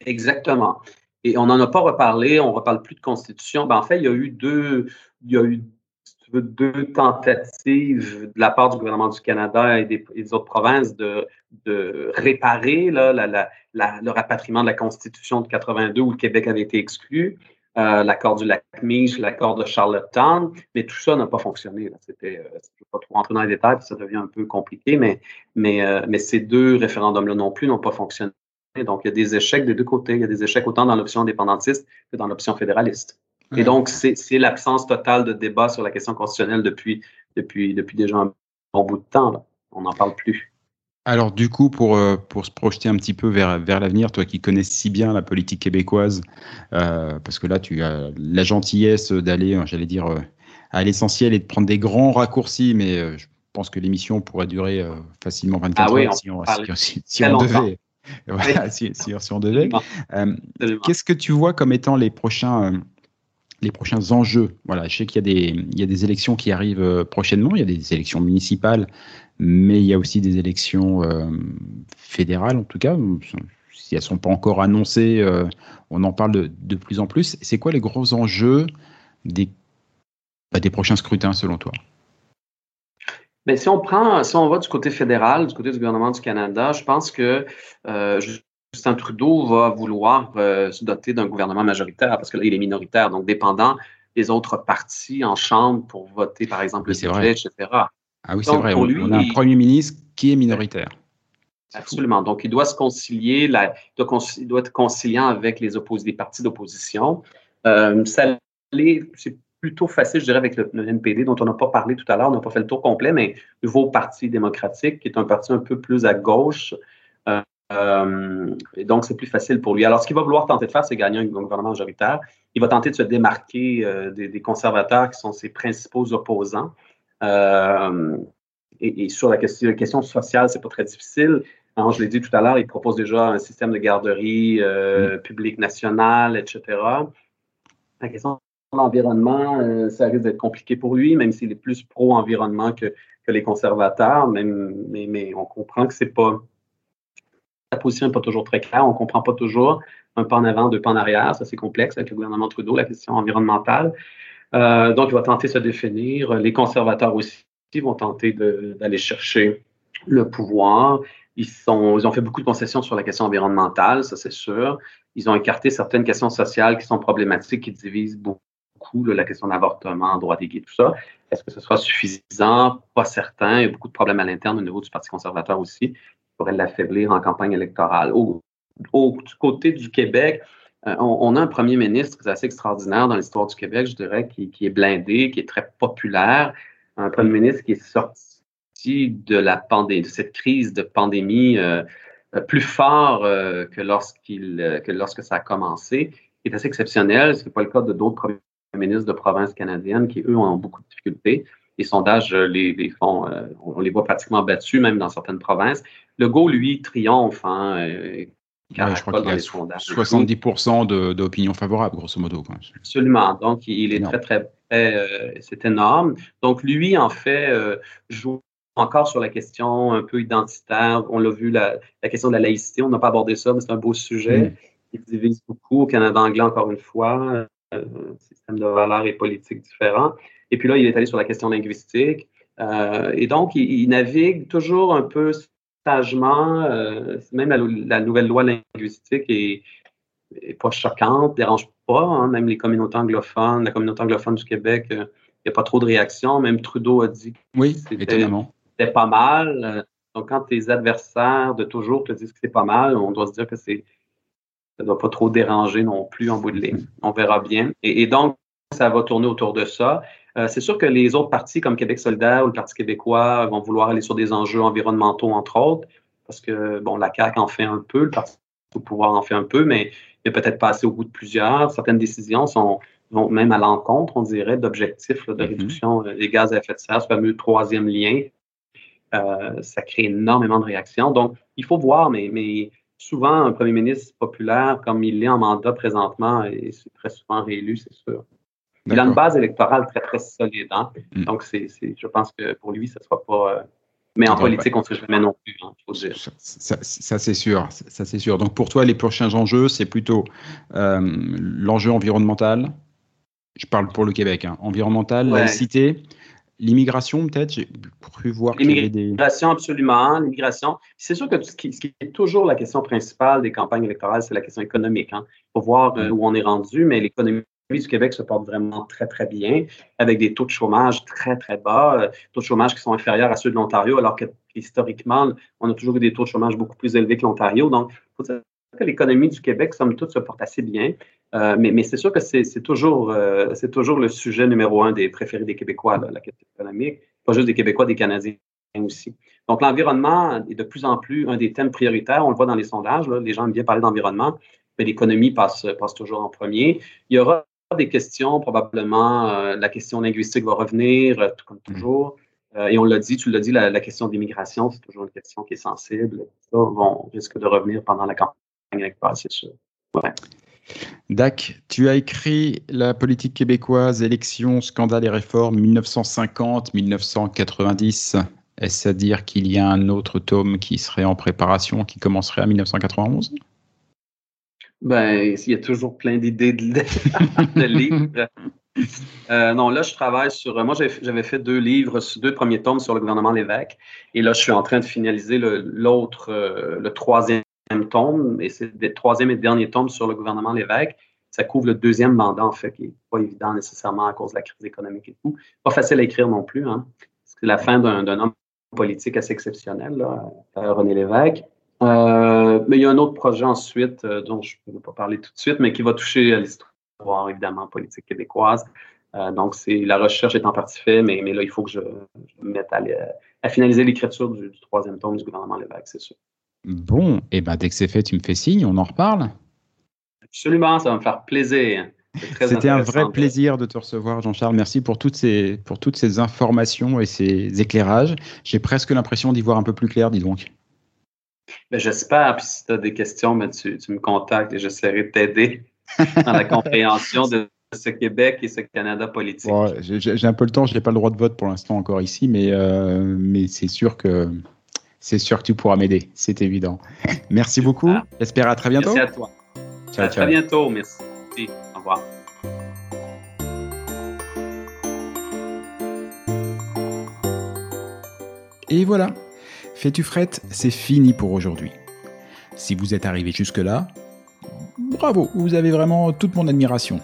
Exactement. Et on n'en a pas reparlé, on ne reparle plus de constitution. Ben, en fait, il y a eu deux, il y a eu deux tentatives de la part du gouvernement du Canada et des, autres provinces de, de réparer là, le rapatriement de la Constitution de 82 où le Québec avait été exclu, euh, l'accord du lac Mich, l'accord de Charlottetown, mais tout ça n'a pas fonctionné. C'était, euh, je ne vais pas trop rentrer dans les détails, ça devient un peu compliqué, mais, mais, euh, mais ces deux référendums-là non plus n'ont pas fonctionné. Donc, il y a des échecs des deux côtés. Il y a des échecs autant dans l'option indépendantiste que dans l'option fédéraliste. Et donc, c'est l'absence totale de débat sur la question constitutionnelle depuis, depuis, depuis déjà un bon bout de temps. On n'en parle plus. Alors, du coup, pour, euh, pour se projeter un petit peu vers, vers l'avenir, toi qui connais si bien la politique québécoise, euh, parce que là, tu as la gentillesse d'aller, euh, j'allais dire, à l'essentiel et de prendre des grands raccourcis, mais je pense que l'émission pourrait durer facilement 24 ah heures si on, si on devait. Voilà, si, on devait. Euh, qu'est-ce que tu vois comme étant les prochains, euh, les prochains enjeux? Voilà, je sais qu'il y, a des, il y a des élections qui arrivent euh, prochainement. Il y a des élections municipales, mais il y a aussi des élections fédérales, en tout cas. Si elles ne sont pas encore annoncées, on en parle de, de plus en plus. C'est quoi les gros enjeux des, bah, des prochains scrutins, selon toi? Mais si on prend, si on va du côté fédéral, du côté du gouvernement du Canada, je pense que euh, Justin Trudeau va vouloir euh, se doter d'un gouvernement majoritaire parce que là, il est minoritaire, donc dépendant des autres partis en Chambre pour voter, par exemple, le budget, etc. Ah oui, c'est vrai. On, a un premier ministre qui est minoritaire. Absolument. Donc, il doit se concilier, la, il, doit être conciliant avec les, les partis d'opposition. Euh, ça, c'est plutôt facile, je dirais, avec le, NPD, dont on n'a pas parlé tout à l'heure, on n'a pas fait le tour complet, mais nouveau Parti démocratique, qui est un parti un peu plus à gauche. Euh, euh, et donc, c'est plus facile pour lui. Alors, ce qu'il va vouloir tenter de faire, c'est gagner un gouvernement majoritaire. Il va tenter de se démarquer euh, des, conservateurs qui sont ses principaux opposants. Et, sur la question, la question sociale, c'est pas très difficile. Alors, je l'ai dit tout à l'heure, il propose déjà un système de garderie mm. public national, etc. La question l'environnement, euh, ça risque d'être compliqué pour lui, même s'il est plus pro-environnement que, les conservateurs. Mais, on comprend que c'est pas. Sa position n'est pas toujours très claire. On comprend pas toujours un pas en avant, deux pas en arrière. Ça, c'est complexe avec le gouvernement Trudeau, la question environnementale. Euh, donc, il va tenter de se définir. Les conservateurs aussi vont tenter d'aller chercher le pouvoir. Ils ont fait beaucoup de concessions sur la question environnementale, ça c'est sûr. Ils ont écarté certaines questions sociales qui sont problématiques, qui divisent beaucoup la question de l'avortement, droit des gays, tout ça. Est-ce que ce sera suffisant? Pas certain. Il y a beaucoup de problèmes à l'interne au niveau du Parti conservateur aussi, qui pourraient l'affaiblir en campagne électorale. Au, côté du Québec, euh, on, a un premier ministre qui assez extraordinaire dans l'histoire du Québec, je dirais, qui, est blindé, qui est très populaire. Un premier ministre qui est sorti de la pandémie, de cette crise de pandémie euh, euh, plus fort que lorsqu'il que lorsque ça a commencé, est assez exceptionnel. Ce n'est pas le cas de d'autres premiers ministres de provinces canadiennes qui, eux, ont beaucoup de difficultés. Les sondages euh, les, font, euh, on les voit pratiquement battus, même dans certaines provinces. Le go, lui, triomphe. Hein, euh, je crois qu'il a 70% d'opinion favorable, grosso modo. Absolument. Donc, il est très, très, très c'est énorme. Donc, lui, en fait, joue encore sur la question un peu identitaire. On l'a vu, la, question de la laïcité, on n'a pas abordé ça, mais c'est un beau sujet. Mm. Il divise beaucoup au Canada anglais, encore une fois système de valeurs et politiques différents. Et puis là, il est allé sur la question linguistique. Euh, et donc, il, navigue toujours un peu sagement. Euh, même la, nouvelle loi linguistique est, pas choquante, dérange pas. Hein. même les communautés anglophones, la communauté anglophone du Québec, euh, il n'y a pas trop de réactions. Même Trudeau a dit que oui, c'était pas mal. Donc, quand tes adversaires de toujours te disent que c'est pas mal, on doit se dire que c'est ça ne doit pas trop déranger non plus en bout de ligne. On verra bien. Et, donc, ça va tourner autour de ça. Euh, c'est sûr que les autres partis, comme Québec solidaire ou le Parti québécois, vont vouloir aller sur des enjeux environnementaux, entre autres, parce que, bon, la CAQ en fait un peu, le Parti au pouvoir en fait un peu, mais il n'est peut-être pas assez au bout de plusieurs. Certaines décisions sont, vont même à l'encontre, on dirait, d'objectifs de mm-hmm. réduction des gaz à effet de serre, ce fameux troisième lien. ça crée énormément de réactions. Donc, il faut voir, mais, mais souvent, un premier ministre populaire, comme il est en mandat présentement, et c'est très souvent réélu, c'est sûr. Il a une base électorale très, très solide. Hein? Mm. Donc, c'est, je pense que pour lui, ce ne sera pas. Euh, mais en politique, on ne sait jamais non plus, hein, faut dire. Ça, c'est sûr. Ça, c'est sûr. Donc, pour toi, les prochains enjeux, c'est plutôt euh, l'enjeu environnemental. Je parle pour le Québec. Hein, environnemental, la laïcité. L'immigration, peut-être, j'ai cru voir qu'il y avait des... L'immigration, absolument. L'immigration. C'est sûr que ce qui, est toujours la question principale des campagnes électorales, c'est la question économique. Il faut voir euh, où on est rendu, mais l'économie du Québec se porte vraiment très, très bien, avec des taux de chômage très, très bas, euh, taux de chômage qui sont inférieurs à ceux de l'Ontario, alors que historiquement, on a toujours eu des taux de chômage beaucoup plus élevés que l'Ontario. Donc, il faut que l'économie du Québec, somme toute, se porte assez bien. Euh, mais, mais c'est sûr que c'est toujours, euh, c'est toujours le sujet numéro un des préférés des Québécois, la question économique, pas juste des Québécois, des Canadiens aussi. Donc, l'environnement est de plus en plus un des thèmes prioritaires. On le voit dans les sondages. les gens aiment bien parler d'environnement, mais l'économie passe, passe toujours en premier. Il y aura des questions, probablement euh, la question linguistique va revenir, euh, tout comme mm. toujours. Euh, et on l'a dit, tu l'as dit, la, question d'immigration, c'est toujours une question qui est sensible. Ça vont, risque de revenir pendant la campagne sûr. Ouais. Dac, tu as écrit La politique québécoise, élections, scandales et réformes 1950-1990. Est-ce à dire qu'il y a un autre tome qui serait en préparation, qui commencerait en 1991 ben, il y a toujours plein d'idées de, livres. Euh, non, là, je travaille sur. Moi, j'avais fait deux livres, deux premiers tomes sur le gouvernement Lévesque. Et là, je suis en train de finaliser l'autre, le, le, troisième tome. Et c'est le troisième et dernier tome sur le gouvernement Lévesque. Ça couvre le deuxième mandat, en fait, qui n'est pas évident nécessairement à cause de la crise économique et tout. Pas facile à écrire non plus. Hein. C'est la fin d'un homme politique assez exceptionnel, là, René Lévesque. Euh, mais il y a un autre projet ensuite euh, dont je ne peux pas parler tout de suite, mais qui va toucher à l'histoire, évidemment, politique québécoise. Euh, donc, la recherche est en partie faite, mais, là, il faut que je, me mette à, finaliser l'écriture du, troisième tome du gouvernement Lévesque, c'est sûr. Bon, et eh ben dès que c'est fait, tu me fais signe, on en reparle. Absolument, ça va me faire plaisir. C'était un vrai plaisir de te recevoir, Jean-Charles. Merci pour toutes, ces, pour toutes ces informations et ces éclairages. J'ai presque l'impression d'y voir un peu plus clair, dis donc. Ben, j'espère. Puis si tu as des questions, ben, tu, me contactes et j'essaierai de t'aider dans la compréhension de ce Québec et ce Canada politique. J'ai un peu le temps, je n'ai pas le droit de vote pour l'instant encore ici, mais, euh, mais c'est sûr que c'est sûr que tu pourras m'aider, c'est évident. Merci beaucoup. J'espère à très bientôt. Merci à toi. à très bientôt. Merci. Au revoir. Et voilà, Fais-tu frette, c'est fini pour aujourd'hui. Si vous êtes arrivé jusque-là, bravo, vous avez vraiment toute mon admiration.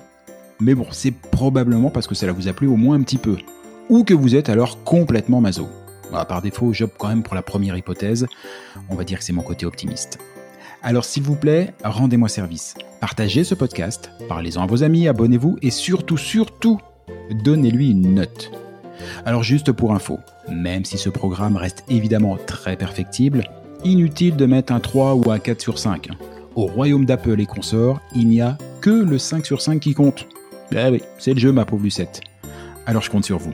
Mais bon, c'est probablement parce que cela vous a plu au moins un petit peu. Ou que vous êtes alors complètement maso. Par défaut, j'opte quand même pour la première hypothèse. On va dire que c'est mon côté optimiste. Alors s'il vous plaît, rendez-moi service. Partagez ce podcast, parlez-en à vos amis, abonnez-vous et surtout, surtout, donnez-lui une note. Alors juste pour info, même si ce programme reste évidemment très perfectible, inutile de mettre un 3 ou un 4 sur 5. Au royaume d'Apple et consorts, il n'y a que le 5 sur 5 qui compte. Eh oui, c'est le jeu ma pauvre Lucette. Alors je compte sur vous.